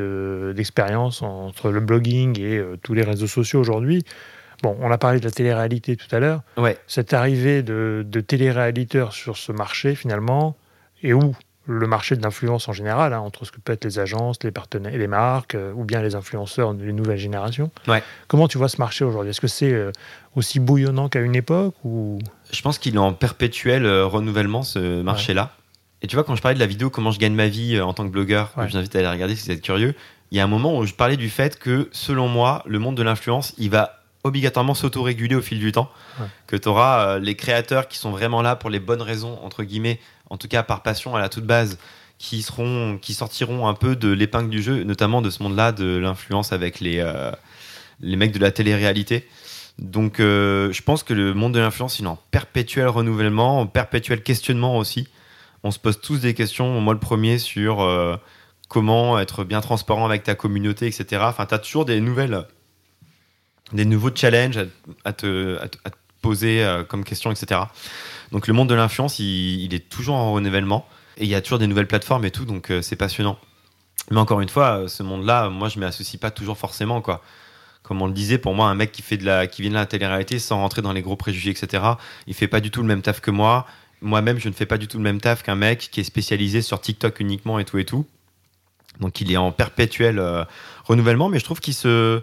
d'expérience entre le blogging et euh, tous les réseaux sociaux aujourd'hui. Bon, on a parlé de la télé-réalité tout à l'heure. Ouais. Cette arrivée de, de télé-réaliteurs sur ce marché, finalement, et où le marché de l'influence en général, hein, entre ce que peuvent être les agences, les partenaires, les marques, euh, ou bien les influenceurs des nouvelles générations. Ouais. Comment tu vois ce marché aujourd'hui? Est-ce que c'est euh, aussi bouillonnant qu'à une époque ou... Je pense qu'il est en perpétuel renouvellement, ce marché-là. Et tu vois, quand je parlais de la vidéo Comment je gagne ma vie euh, en tant que blogueur, je vous invite à aller regarder si vous êtes curieux, il y a un moment où je parlais du fait que, selon moi, le monde de l'influence, il va obligatoirement s'autoréguler au fil du temps. Que tu auras euh, les créateurs qui sont vraiment là pour les bonnes raisons, entre guillemets, en tout cas par passion à la toute base, qui, seront, qui sortiront un peu de l'épingle du jeu, notamment de ce monde-là, de l'influence avec les, euh, les mecs de la télé-réalité. Donc, je pense que le monde de l'influence, il est en perpétuel renouvellement, en perpétuel questionnement aussi on se pose tous des questions, moi le premier, sur euh, comment être bien transparent avec ta communauté, etc. Enfin, tu as toujours des nouvelles, des nouveaux challenges à, te, poser euh, comme question, etc. Donc le monde de l'influence, il, est toujours en renouvellement et il y a toujours des nouvelles plateformes et tout, donc euh, c'est passionnant. Mais encore une fois, ce monde-là, moi je m'y associe pas toujours forcément, quoi comme on le disait, pour moi, un mec qui fait de la, qui vient de la télé-réalité sans rentrer dans les gros préjugés, etc. Il fait pas du tout le même taf que moi moi-même, je ne fais pas du tout le même taf qu'un mec qui est spécialisé sur TikTok uniquement et tout et tout. Donc il est en perpétuel euh, renouvellement, mais je trouve qu'il se,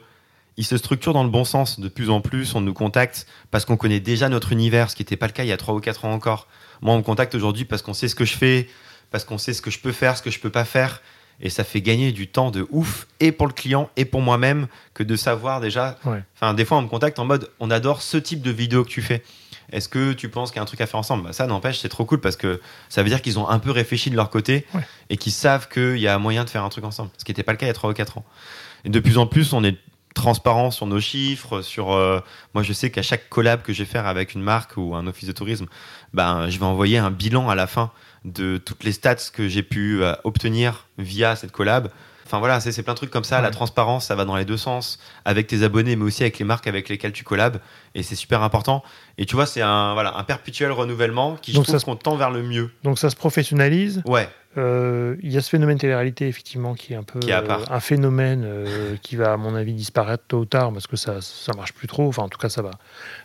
il se structure dans le bon sens. De plus en plus, on nous contacte parce qu'on connaît déjà notre univers, ce qui n'était pas le cas il y a 3 ou 4 ans encore. Moi, on me contacte aujourd'hui parce qu'on sait ce que je fais, parce qu'on sait ce que je peux faire, ce que je peux pas faire. Et ça fait gagner du temps de ouf, et pour le client, et pour moi-même, que de savoir déjà. Enfin, des fois, on me contacte en mode on adore ce type de vidéo que tu fais. Est-ce que tu penses qu'il y a un truc à faire ensemble? Bah, Ça n'empêche, c'est trop cool parce que ça veut dire qu'ils ont un peu réfléchi de leur côté et qu'ils savent qu'il y a moyen de faire un truc ensemble. Ce qui n'était pas le cas il y a 3 ou 4 ans. Et de plus en plus, on est transparent sur nos chiffres, sur euh, moi je sais qu'à chaque collab que je vais faire avec une marque ou un office de tourisme, ben je vais envoyer un bilan à la fin de toutes les stats que j'ai pu euh, obtenir via cette collab Enfin voilà, c'est plein de trucs comme ça. La transparence, ça va dans les deux sens, avec tes abonnés, mais aussi avec les marques avec lesquelles tu collabes. Et c'est super important. Et tu vois, c'est un, voilà, un perpétuel renouvellement qui, Donc je trouve, qu'on tend vers le mieux. Donc ça se professionnalise. Ouais. Euh, il y a ce phénomène télé-réalité, effectivement, qui est un peu euh, un phénomène euh, qui va, à mon avis, disparaître tôt ou tard, parce que ça ne marche plus trop. Enfin, en tout cas, ça va,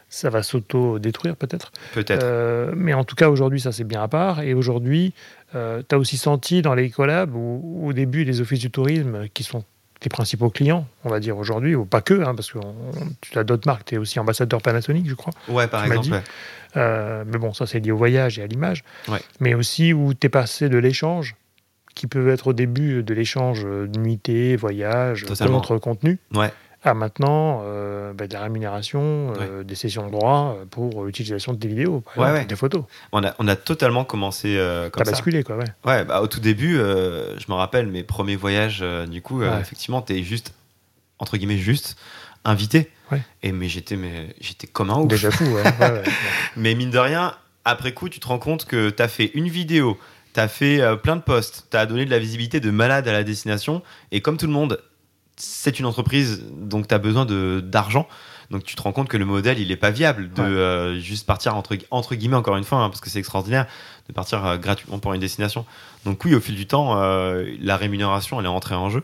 ça va s'auto-détruire, peut-être. Peut-être. mais en tout cas, aujourd'hui, ça, c'est bien à part. Et aujourd'hui, euh, tu as aussi senti dans les collabs, où, au début, les offices du tourisme, qui sont tes principaux clients, on va dire aujourd'hui, ou pas que, hein, parce que tu as d'autres marques, tu es aussi ambassadeur Panasonic, je crois. Ouais, par exemple. Euh, mais bon, ça c'est lié au voyage et à l'image. Mais aussi où tu es passé de l'échange, qui peut être au début de l'échange nuitée, voyage, contre contenu, ouais à maintenant euh, bah, des rémunérations, euh, des sessions de droit euh, pour l'utilisation de tes vidéos, des photos. On a, on a totalement commencé comme ça. basculé, quoi, ouais. Ouais, bah, au tout début, je me rappelle mes premiers voyages, du coup, effectivement, tu es juste, entre guillemets, juste invité. Et mais j'étais mais j'étais comme un ouf. Déjà fou, mais mine de rien, après coup, tu te rends compte que tu as fait une vidéo, tu as fait plein de posts, tu as donné de la visibilité de malade à la destination, et comme tout le monde, c'est une entreprise, donc tu as besoin d'argent. Donc tu te rends compte que le modèle, il n'est pas viable de euh, juste partir entre, entre guillemets, encore une fois, hein, parce que c'est extraordinaire, de partir euh, gratuitement pour une destination. Donc oui, au fil du temps, euh, la rémunération, elle est entrée en jeu.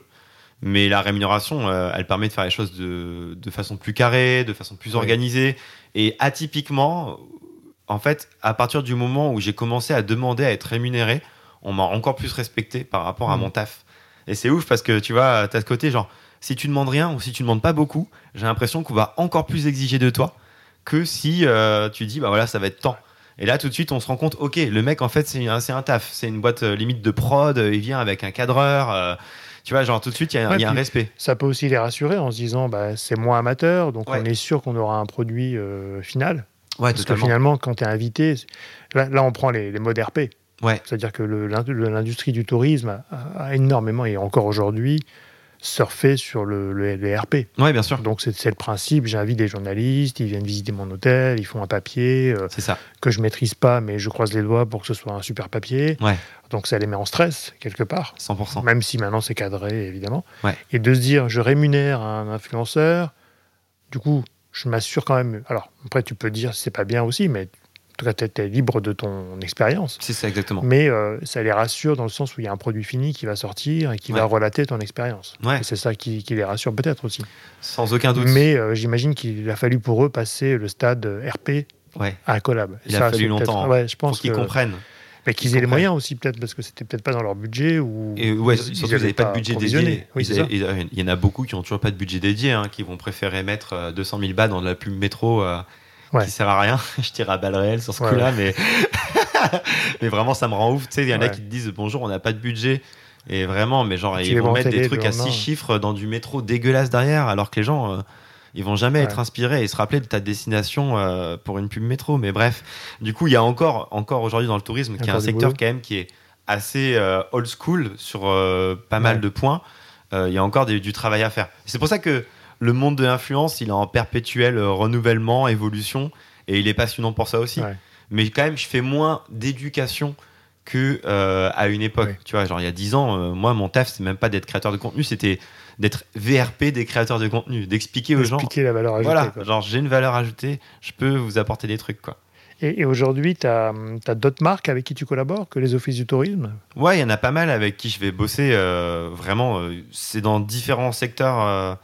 Mais la rémunération, elle permet de faire les choses de, de, façon plus carrée, de façon plus organisée. Et atypiquement, en fait, à partir du moment où j'ai commencé à demander à être rémunéré, on m'a encore plus respecté par rapport à mmh. mon taf. Et c'est ouf parce que tu vois, tu as ce côté genre, si tu demandes rien ou si tu demandes pas beaucoup, j'ai l'impression qu'on va encore plus exiger de toi que si euh, tu dis, bah voilà, ça va être temps. Et là, tout de suite, on se rend compte, ok, le mec, en fait, c'est un, un taf. C'est une boîte euh, limite de prod. Il vient avec un cadreur. euh, tu vois, genre tout de suite, il y a, Ouais, il y a un respect. Ça peut aussi les rassurer en se disant bah, c'est moins amateur, donc Ouais. on est sûr qu'on aura un produit euh, final. Ouais, Parce que finalement, quand tu es invité, là, là, on prend les, les modes RP. Ouais. C'est-à-dire que l'industrie du tourisme a, a énormément, et encore aujourd'hui, surfé sur le, le- RP. Ouais, bien sûr. Donc c'est le principe, j'invite des journalistes, ils viennent visiter mon hôtel, ils font un papier euh, C'est ça. que je maîtrise pas, mais je croise les doigts pour que ce soit un super papier. Ouais. Donc ça les met en stress, quelque part. 100%. Même si maintenant c'est cadré, évidemment. Ouais. Et de se dire, je rémunère un influenceur, du coup, je m'assure quand même. Alors, après, tu peux dire, c'est pas bien aussi, mais tu es, libre de ton expérience. C'est ça, exactement. Mais euh, ça les rassure dans le sens où il y a un produit fini qui va sortir et qui va relater ton expérience. Ouais. C'est ça qui, qui les rassure peut-être aussi. Sans aucun doute. Mais euh, j'imagine qu'il a fallu pour eux passer le stade RP Ouais. à collab. Il a Ça, fallu c'est peut-être- longtemps, hein. Ouais, je Pour pense qu'ils que- comprennent. mais qu'ils qu'ils aient les moyens aussi, peut-être, parce que c'était peut-être pas dans leur budget. Ou Et ouais, ils- surtout, ils n'avaient pas de budget dédié. Oui, Il y en a beaucoup qui n'ont toujours pas de budget dédié, hein, qui vont préférer mettre euh, 200 000 bahts dans la pub métro euh, Ouais. qui sert à rien. Je tire à balles réelles sur ce Ouais, coup-là, mais... mais vraiment, ça me rend ouf. Tu sais, il y en a qui te disent bonjour, on n'a pas de budget. Et vraiment, mais genre, ils vont mettre des trucs à 6 lendemain. chiffres dans du métro dégueulasse derrière, alors que les gens, euh, ils vont jamais Ouais. être inspirés et se rappeler de ta destination euh, pour une pub métro. Mais bref, du coup, il y a encore, encore aujourd'hui dans le tourisme, qui est un secteur boulot. quand même qui est assez euh, old school sur euh, pas mal de points. Il y a encore des- du travail à faire. C'est pour ça que le monde de l'influence, il est en perpétuel euh, renouvellement, évolution, et il est passionnant pour ça aussi. Ouais. Mais quand même, je fais moins d'éducation que euh, à une époque. Ouais. Tu vois, genre il y a 10 ans, euh, moi, mon taf, c'est même pas d'être créateur de contenu, c'était d'être VRP des créateurs de contenu, d'expliquer aux gens. Expliquer la valeur ajoutée. Voilà, quoi. genre j'ai une valeur ajoutée, je peux vous apporter des trucs quoi. Et, et aujourd'hui, tu as, d'autres marques avec qui tu collabores que les offices du tourisme? Ouais, il y en a pas mal avec qui je vais bosser. euh, vraiment, c'est dans différents secteurs.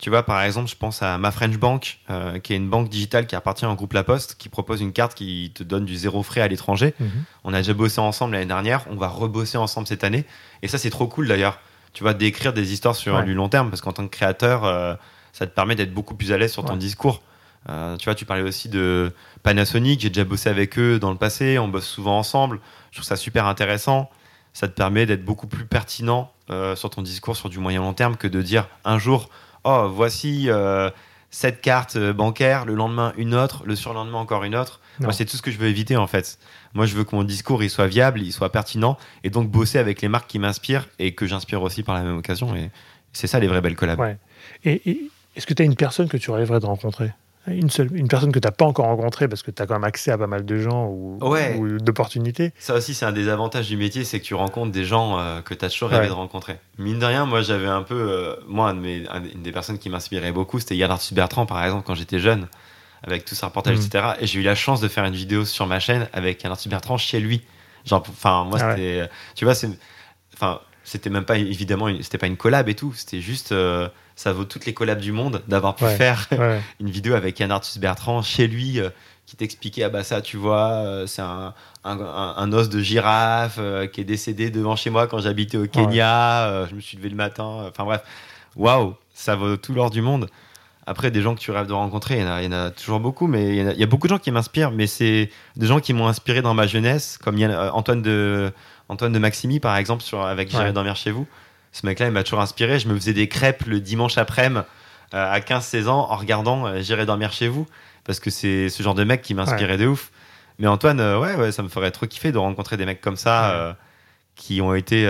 Tu vois, par exemple, je pense à Ma French Bank, euh, qui est une banque digitale qui appartient au groupe La Poste, qui propose une carte qui te donne du zéro frais à l'étranger. On a déjà bossé ensemble l'année dernière, on va rebosser ensemble cette année. Et ça, c'est trop cool d'ailleurs. Tu vas d'écrire des histoires sur Ouais. du long terme, parce qu'en tant que créateur, euh, ça te permet d'être beaucoup plus à l'aise sur ton Ouais. discours. Euh, tu vois, tu parlais aussi de Panasonic, j'ai déjà bossé avec eux dans le passé, on bosse souvent ensemble. Je trouve ça super intéressant. Ça te permet d'être beaucoup plus pertinent euh, sur ton discours sur du moyen long terme que de dire un jour, oh, voici euh, cette carte euh, bancaire, le lendemain une autre, le surlendemain encore une autre. Non. Moi, c'est tout ce que je veux éviter en fait. Moi, je veux que mon discours il soit viable, il soit pertinent, et donc bosser avec les marques qui m'inspirent et que j'inspire aussi par la même occasion. Et c'est ça les vraies belles collabs. Ouais. Et, et est-ce que tu as une personne que tu rêverais de rencontrer? Une, seule, une personne que tu n'as pas encore rencontrée parce que tu as quand même accès à pas mal de gens ou, Ouais. ou d'opportunités Ça aussi, c'est un des avantages du métier, c'est que tu rencontres des gens euh, que tu as toujours rêvé Ouais. de rencontrer. Mine de rien, moi, j'avais un peu. euh, moi, mes- une des personnes qui m'inspirait beaucoup, c'était Yann Arthus Bertrand, par exemple, quand j'étais jeune, avec tout ses reportages, Mhm. etc. Et j'ai eu la chance de faire une vidéo sur ma chaîne avec Yann Arthus Bertrand chez lui. Genre, enfin, moi, Ah ouais. c'était. Tu vois, c'est. Enfin, c'était même pas, évidemment, une- c'était pas une collab et tout. C'était juste. euh, ça vaut toutes les collabs du monde d'avoir pu Ouais. faire Ouais. une vidéo avec Yann Arthus Bertrand chez lui euh, qui t'expliquait ah bah ça tu vois euh, c'est un, un, un- un os de girafe euh, qui est décédé devant chez moi quand j'habitais au Kenya je me suis levé le matin enfin bref waouh ça vaut tout l'or du monde après des gens que tu rêves de rencontrer il y en a, il y en a toujours beaucoup mais il y a, il y a beaucoup de gens qui m'inspirent mais c'est des gens qui m'ont inspiré dans ma jeunesse comme Antoine de Antoine de Maximi par exemple sur, avec J'irai dormir chez vous ce mec là il m'a toujours inspiré je me faisais des crêpes le dimanche après-midi euh, à 15-16 ans en regardant euh, J'irai dormir chez vous parce que c'est ce genre de mec qui m'inspirait de ouf. Mais Antoine, euh, ouais, ouais, ça me ferait trop kiffer de rencontrer des mecs comme ça Ouais. qui ont été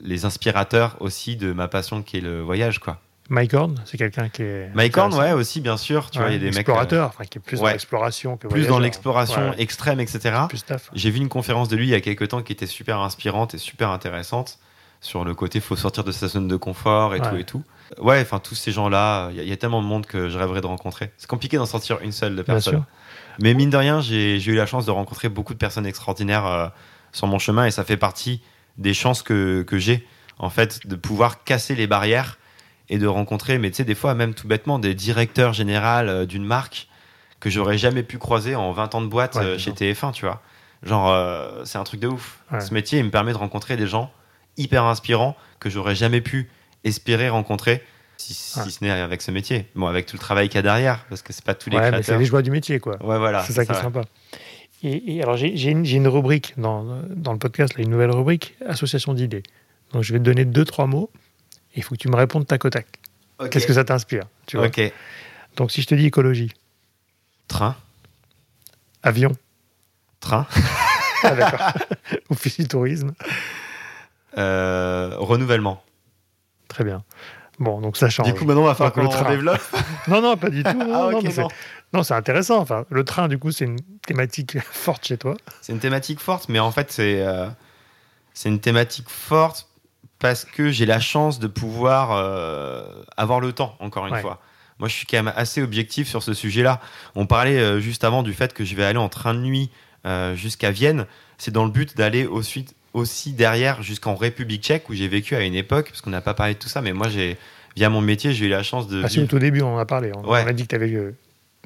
les inspirateurs aussi de ma passion qui est le voyage, quoi. Mike Horn, c'est quelqu'un qui est. Mike Horn, ouais, aussi, bien sûr. Tu vois, il y a des mecs. explorateur, enfin, qui est plus dans ouais. l'exploration que plus dans l'exploration Ouais, extrême, etc. J'ai vu une conférence de lui il y a quelques temps qui était super inspirante et super intéressante sur le côté faut sortir de sa zone de confort et Ouais. tout et tout. Ouais, enfin tous ces gens-là, il y, a- il y a tellement de monde que je rêverais de rencontrer. C'est compliqué d'en sortir une seule de personne. Mais mine de rien, j'ai eu la chance de rencontrer beaucoup de personnes extraordinaires euh, sur mon chemin et ça fait partie des chances que, que j'ai, en fait, de pouvoir casser les barrières et de rencontrer, mais tu sais, des fois, même tout bêtement, des directeurs généraux euh, d'une marque que j'aurais jamais pu croiser en 20 ans de boîte Ouais, euh, chez sûr. TF1, tu vois. Genre, c'est un truc de ouf. Ouais. Ce métier, il me permet de rencontrer des gens hyper inspirants que j'aurais jamais pu espérer rencontrer Si, ce n'est avec ce métier. Bon, avec tout le travail qu'il y a derrière, parce que c'est pas tous les ouais, créateurs. c'est les joies du métier, quoi. Ouais, voilà. C'est ça, qui est sympa. Et, alors, j'ai une, une, rubrique dans, dans le podcast, là, une nouvelle rubrique, association d'idées. Donc, je vais te donner deux, trois mots. Il faut que tu me répondes tac au tac. Qu'est-ce que ça t'inspire tu vois? Ok. Donc, si je te dis écologie. Train. Avion. Train. ah. Office tourisme. Euh, renouvellement. Très bien. Bon, donc ça change. Du coup, maintenant, on va faire qu'on le développe Non, non, pas du tout. Non, ah, non, non c'est intéressant. Enfin, le train, du coup, c'est une thématique forte chez toi. C'est une thématique forte, mais en fait, c'est euh, c'est une thématique forte parce que j'ai la chance de pouvoir euh, avoir le temps, encore une fois. Moi, je suis quand même assez objectif sur ce sujet-là. On parlait euh, juste avant du fait que je vais aller en train de nuit jusqu'à Vienne. C'est dans le but d'aller suite aussi derrière jusqu'en République tchèque où j'ai vécu à une époque, parce qu'on n'a pas parlé de tout ça, mais moi, j'ai via mon métier, j'ai eu la chance de. Ah, c'est au tout début, on en a parlé. On, a dit que tu avais eu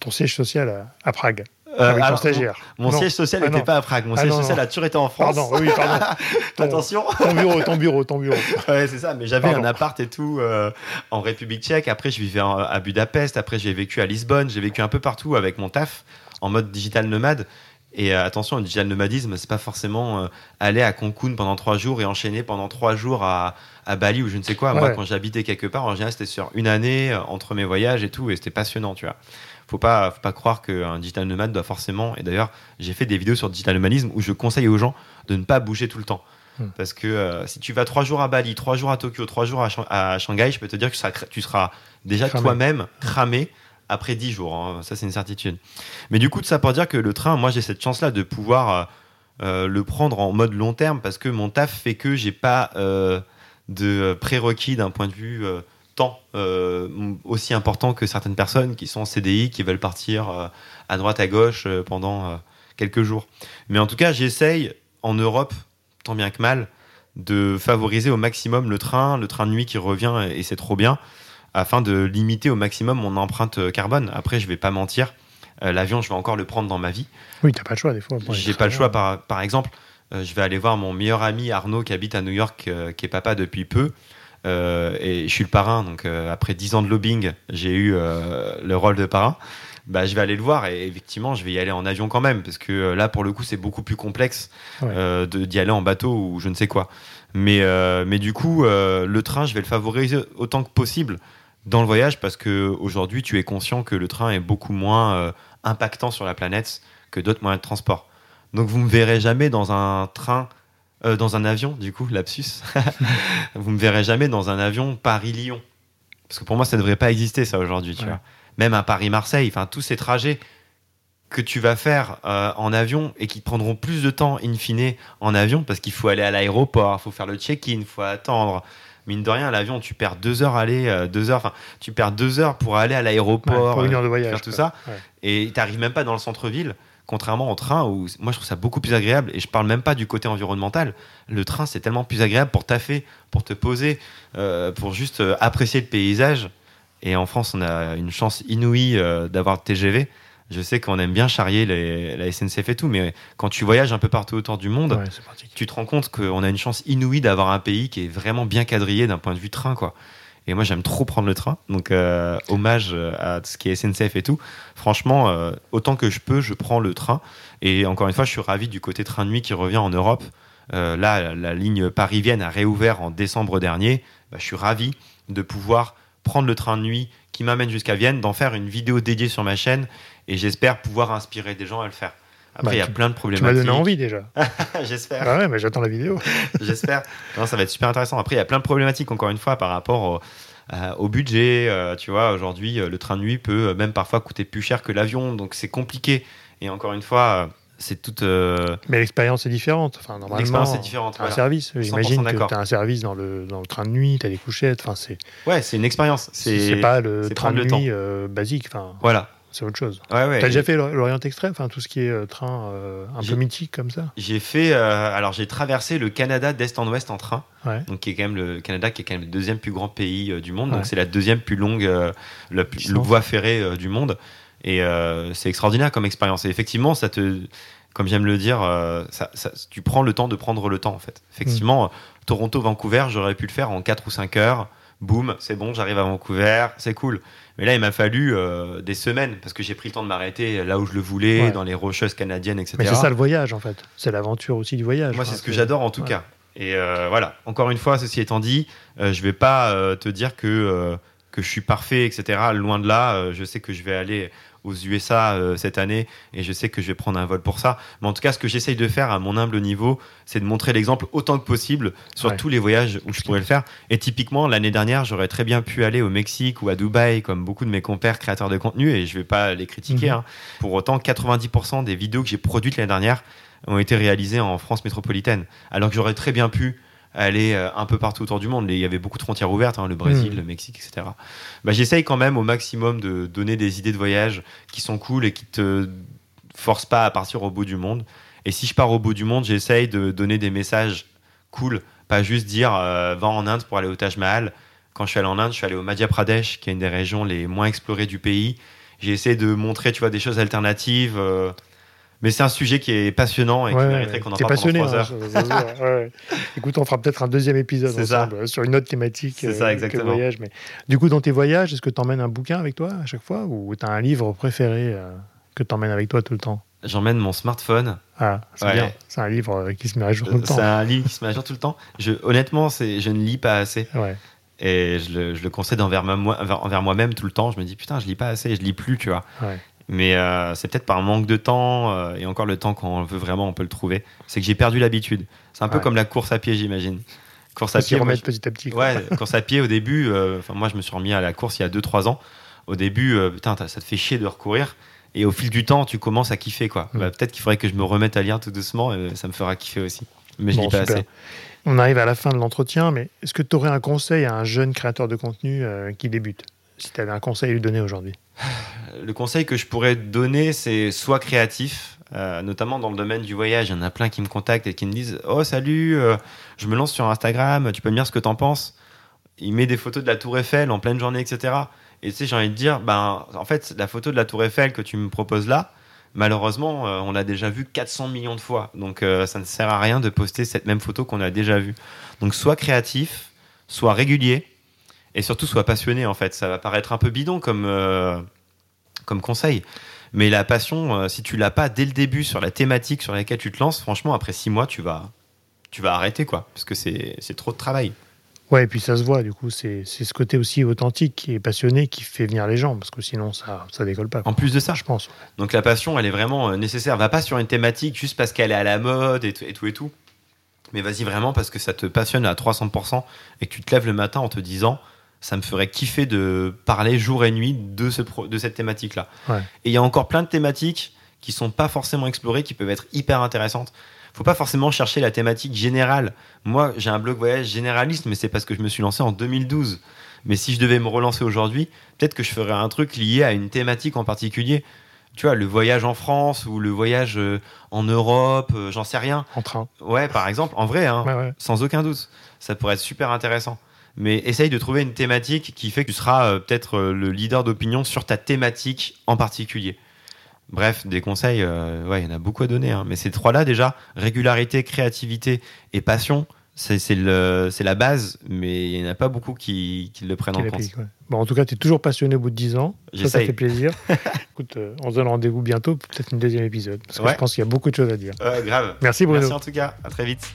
ton siège social à, Prague. Euh, avec ton stagiaire. Mon, siège social n'était ah, pas à Prague. Mon ah, siège social a toujours été en France. Pardon, oui, pardon. Attention. Ton bureau, ton bureau, ton bureau. ouais, c'est ça. Mais j'avais un appart et tout euh, en République tchèque. Après, je vivais à Budapest. Après, j'ai vécu à Lisbonne. J'ai vécu un peu partout avec mon taf en mode digital nomade. Et euh, attention, le digital nomadisme, c'est pas forcément euh, aller à Cancun pendant trois jours et enchaîner pendant trois jours à, à Bali ou je ne sais quoi. Moi, quand j'habitais quelque part, en général, c'était sur une année euh, entre mes voyages et tout, et c'était passionnant, tu vois. Faut pas, faut pas croire qu'un digital nomade doit forcément. Et d'ailleurs, j'ai fait des vidéos sur le digital nomadisme où je conseille aux gens de ne pas bouger tout le temps. Hmm. Parce que si tu vas trois jours à Bali, trois jours à Tokyo, trois jours à, Shanghai, je peux te dire que tu seras déjà toi-même cramé après 10 jours. Hein. Ça, c'est une certitude. Mais du coup, ça pour dire que le train, moi, j'ai cette chance-là de pouvoir euh, euh, le prendre en mode long terme parce que mon taf fait que j'ai pas euh, de prérequis d'un point de vue temps aussi important que certaines personnes qui sont en CDI, qui veulent partir à droite, à gauche pendant quelques jours. Mais en tout cas, j'essaye en Europe, tant bien que mal, de favoriser au maximum le train, le train de nuit qui revient et c'est trop bien afin de limiter au maximum mon empreinte euh, carbone. Après, je vais pas mentir, euh, l'avion, je vais encore le prendre dans ma vie. Oui, t'as pas le choix des fois. J'ai pas le choix, par, par exemple. Euh, je vais aller voir mon meilleur ami Arnaud qui habite à New York, qui est papa depuis peu. et je suis le parrain, donc après 10 ans de lobbying, j'ai eu le rôle de parrain. Bah, je vais aller le voir et effectivement, je vais y aller en avion quand même, parce que là, pour le coup, c'est beaucoup plus complexe d'y aller en bateau ou je ne sais quoi. Mais, mais du coup, le train, je vais le favoriser autant que possible dans le voyage parce que aujourd'hui tu es conscient que le train est beaucoup moins euh, impactant sur la planète que d'autres moyens de transport. Donc vous me verrez jamais dans un train, euh, dans un avion du coup, lapsus. vous me verrez jamais dans un avion Paris-Lyon parce que pour moi ça ne devrait pas exister ça aujourd'hui. Même à Paris-Marseille, enfin tous ces trajets que tu vas faire euh, en avion et qui prendront plus de temps in fine en avion parce qu'il faut aller à l'aéroport, il faut faire le check-in, il faut attendre mine de rien, à l'avion, tu perds deux heures aller, euh, deux heures, enfin, tu perds deux heures pour aller à l'aéroport, de voyage, faire tout ça, et tu n'arrives même pas dans le centre-ville. Contrairement au train, où moi je trouve ça beaucoup plus agréable, et je parle même pas du côté environnemental. Le train, c'est tellement plus agréable pour taffer, pour te poser, euh, pour juste euh, apprécier le paysage. Et en France, on a une chance inouïe d'avoir le TGV. Je sais qu'on aime bien charrier les, la SNCF et tout, mais quand tu voyages un peu partout autour du monde, tu te rends compte qu'on a une chance inouïe d'avoir un pays qui est vraiment bien quadrillé d'un point de vue train, quoi. Et moi, j'aime trop prendre le train. Donc, euh, hommage à ce qui est SNCF et tout. Franchement, euh, autant que je peux, je prends le train. Et encore une fois, je suis ravi du côté train de nuit qui revient en Europe. Euh, là, la ligne Paris-Vienne a réouvert en décembre dernier. Bah, je suis ravi de pouvoir prendre le train de nuit qui m'amène jusqu'à Vienne, d'en faire une vidéo dédiée sur ma chaîne et j'espère pouvoir inspirer des gens à le faire. Après, bah, il y a plein de problématiques. Tu m'as donné envie déjà. j'espère. Ah ouais, mais j'attends la vidéo. j'espère. ça va être super intéressant. Après, il y a plein de problématiques, encore une fois, par rapport au, euh, budget. Euh, tu vois, aujourd'hui, euh, le train de nuit peut même parfois coûter plus cher que l'avion, donc c'est compliqué. Et encore une fois, c'est toute. Mais l'expérience est différente. Enfin, normalement, l'expérience est différente. Un service. J'imagine que tu as un service dans le, dans le train de nuit, tu as des couchettes. Enfin, c'est. Ouais, c'est une expérience. C'est pas le train de nuit basique. Enfin, voilà c'est autre chose. Ouais, ouais, T'as déjà fait l'Orient Extrême, enfin tout ce qui est euh, train euh, un peu mythique comme ça? J'ai fait, euh, alors j'ai traversé le Canada d'est en ouest en train, donc qui est quand même le Canada qui est quand même le deuxième plus grand pays du monde, donc c'est la deuxième plus longue, la plus, voie ferrée du monde, et c'est extraordinaire comme expérience. Et effectivement, ça te, comme j'aime le dire, ça, tu prends le temps de prendre le temps en fait. Effectivement, mm. Toronto-Vancouver, j'aurais pu le faire en 4 ou 5 heures boum, c'est bon, j'arrive à Vancouver, c'est cool. Mais là, il m'a fallu euh, des semaines parce que j'ai pris le temps de m'arrêter là où je le voulais, dans les rocheuses canadiennes, etc. Mais c'est ça le voyage en fait. C'est l'aventure aussi du voyage. Moi, c'est ce que j'adore en tout cas. Et euh, voilà, encore une fois, ceci étant dit, euh, je vais pas te dire que, que je suis parfait, etc. Loin de là, je sais que je vais aller aux USA euh, cette année et je sais que je vais prendre un vol pour ça. Mais en tout cas, ce que j'essaye de faire à mon humble niveau, c'est de montrer l'exemple autant que possible sur tous les voyages où je pourrais le faire. Et typiquement, l'année dernière, j'aurais très bien pu aller au Mexique ou à Dubaï, comme beaucoup de mes compères créateurs de contenu, et je vais pas les critiquer. Mhm. Hein. Pour autant, 90% des vidéos que j'ai produites l'année dernière ont été réalisées en France métropolitaine, alors que j'aurais très bien pu aller euh, un peu partout autour du monde. Il y avait beaucoup de frontières ouvertes, hein, le Brésil, hmm. le Mexique, etc. Bah, J'essaye quand même au maximum de donner des idées de voyage qui sont cool et qui te forcent pas à partir au bout du monde. Et si je pars au bout du monde, j'essaye de donner des messages cool, pas juste dire euh, va en Inde pour aller au Taj Mahal. Quand je suis allé en Inde, je suis allé au Madhya Pradesh, qui est une des régions les moins explorées du pays. J'ai essayé de montrer, tu vois, des choses alternatives. Euh, mais c'est un sujet qui est passionnant et qui mériterait qu'on en parle pendant trois hein, heures. Écoute, on fera peut-être un deuxième épisode ensemble euh, sur une autre thématique c'est ça, euh, exactement. voyage. Mais du coup, dans tes voyages, est-ce que tu emmènes un bouquin avec toi à chaque fois ou tu as un livre préféré euh, que tu emmènes avec toi tout le temps? J'emmène mon smartphone. Ah, c'est bien. C'est un livre qui se met à jour tout le temps. C'est un livre qui se met à jour tout le temps. Je, honnêtement, je ne lis pas assez. Et je le, je le concède envers, envers moi-même tout le temps. Je me dis, putain, je lis pas assez, je lis plus, tu vois. Mais euh, c'est peut-être par manque de temps, euh, et encore le temps quand on veut vraiment, on peut le trouver. C'est que j'ai perdu l'habitude. C'est un peu comme la course à pied, j'imagine. Course à pied. Remettre petit à petit. Ouais, course à pied au début. Euh, enfin, moi, je me suis remis à la course il y a 2-3 ans. Au début, putain, ça te fait chier de recourir. Et au fil du temps, tu commences à kiffer, quoi. Mm. Bah, peut-être qu'il faudrait que je me remette à lire tout doucement, et ça me fera kiffer aussi. Mais je lis pas assez. On arrive à la fin de l'entretien, mais est-ce que tu aurais un conseil à un jeune créateur de contenu qui débute? Si tu avais un conseil à lui donner aujourd'hui le conseil que je pourrais donner, c'est soit créatif, euh, notamment dans le domaine du voyage. Il y en a plein qui me contactent et qui me disent Oh, salut, euh, je me lance sur Instagram, tu peux me dire ce que t'en penses Il met des photos de la Tour Eiffel en pleine journée, etc. Et tu sais, j'ai envie de dire ben, En fait, la photo de la Tour Eiffel que tu me proposes là, malheureusement, euh, on l'a déjà vue 400 millions de fois. Donc, ça ne sert à rien de poster cette même photo qu'on a déjà vue. Donc, soit créatif, soit régulier et surtout sois passionné en fait. Ça va paraître un peu bidon comme, euh, comme conseil. Mais la passion, euh, si tu l'as pas dès le début sur la thématique sur laquelle tu te lances, franchement, après six mois, tu vas, tu vas arrêter quoi, parce que c'est trop de travail. Ouais, et puis ça se voit, du coup, c'est ce côté aussi authentique et passionné qui fait venir les gens, parce que sinon ça ça décolle pas. En plus de ça, je pense. Donc la passion, elle est vraiment euh, nécessaire. Va pas sur une thématique juste parce qu'elle est à la mode et, et tout et tout. Mais vas-y vraiment parce que ça te passionne à 300% et que tu te lèves le matin en te disant ça me ferait kiffer de parler jour et nuit de, ce de cette thématique-là. Et il y a encore plein de thématiques qui sont pas forcément explorées, qui peuvent être hyper intéressantes. Faut pas forcément chercher la thématique générale. Moi, j'ai un blog voyage généraliste, mais c'est parce que je me suis lancé en 2012. Mais si je devais me relancer aujourd'hui, peut-être que je ferais un truc lié à une thématique en particulier. Tu vois, le voyage en France ou le voyage euh, en Europe, euh, j'en sais rien. En train. Ouais, par exemple, en vrai, hein, sans aucun doute. Ça pourrait être super intéressant mais essaye de trouver une thématique qui fait que tu seras euh, peut-être euh, le leader d'opinion sur ta thématique en particulier. Bref, des conseils, euh, ouais, il y en a beaucoup à donner. Hein. Mais ces trois-là, déjà, régularité, créativité et passion, c'est la base, mais il n'y en a pas beaucoup qui, le prennent en compte. bon, en tout cas, tu es toujours passionné au bout de 10 ans. Ça, ça fait plaisir. Écoute, on se donne rendez-vous bientôt pour peut-être une deuxième épisode. Parce que je pense qu'il y a beaucoup de choses à dire. Grave. Merci Bruno. Merci en tout cas. À très vite.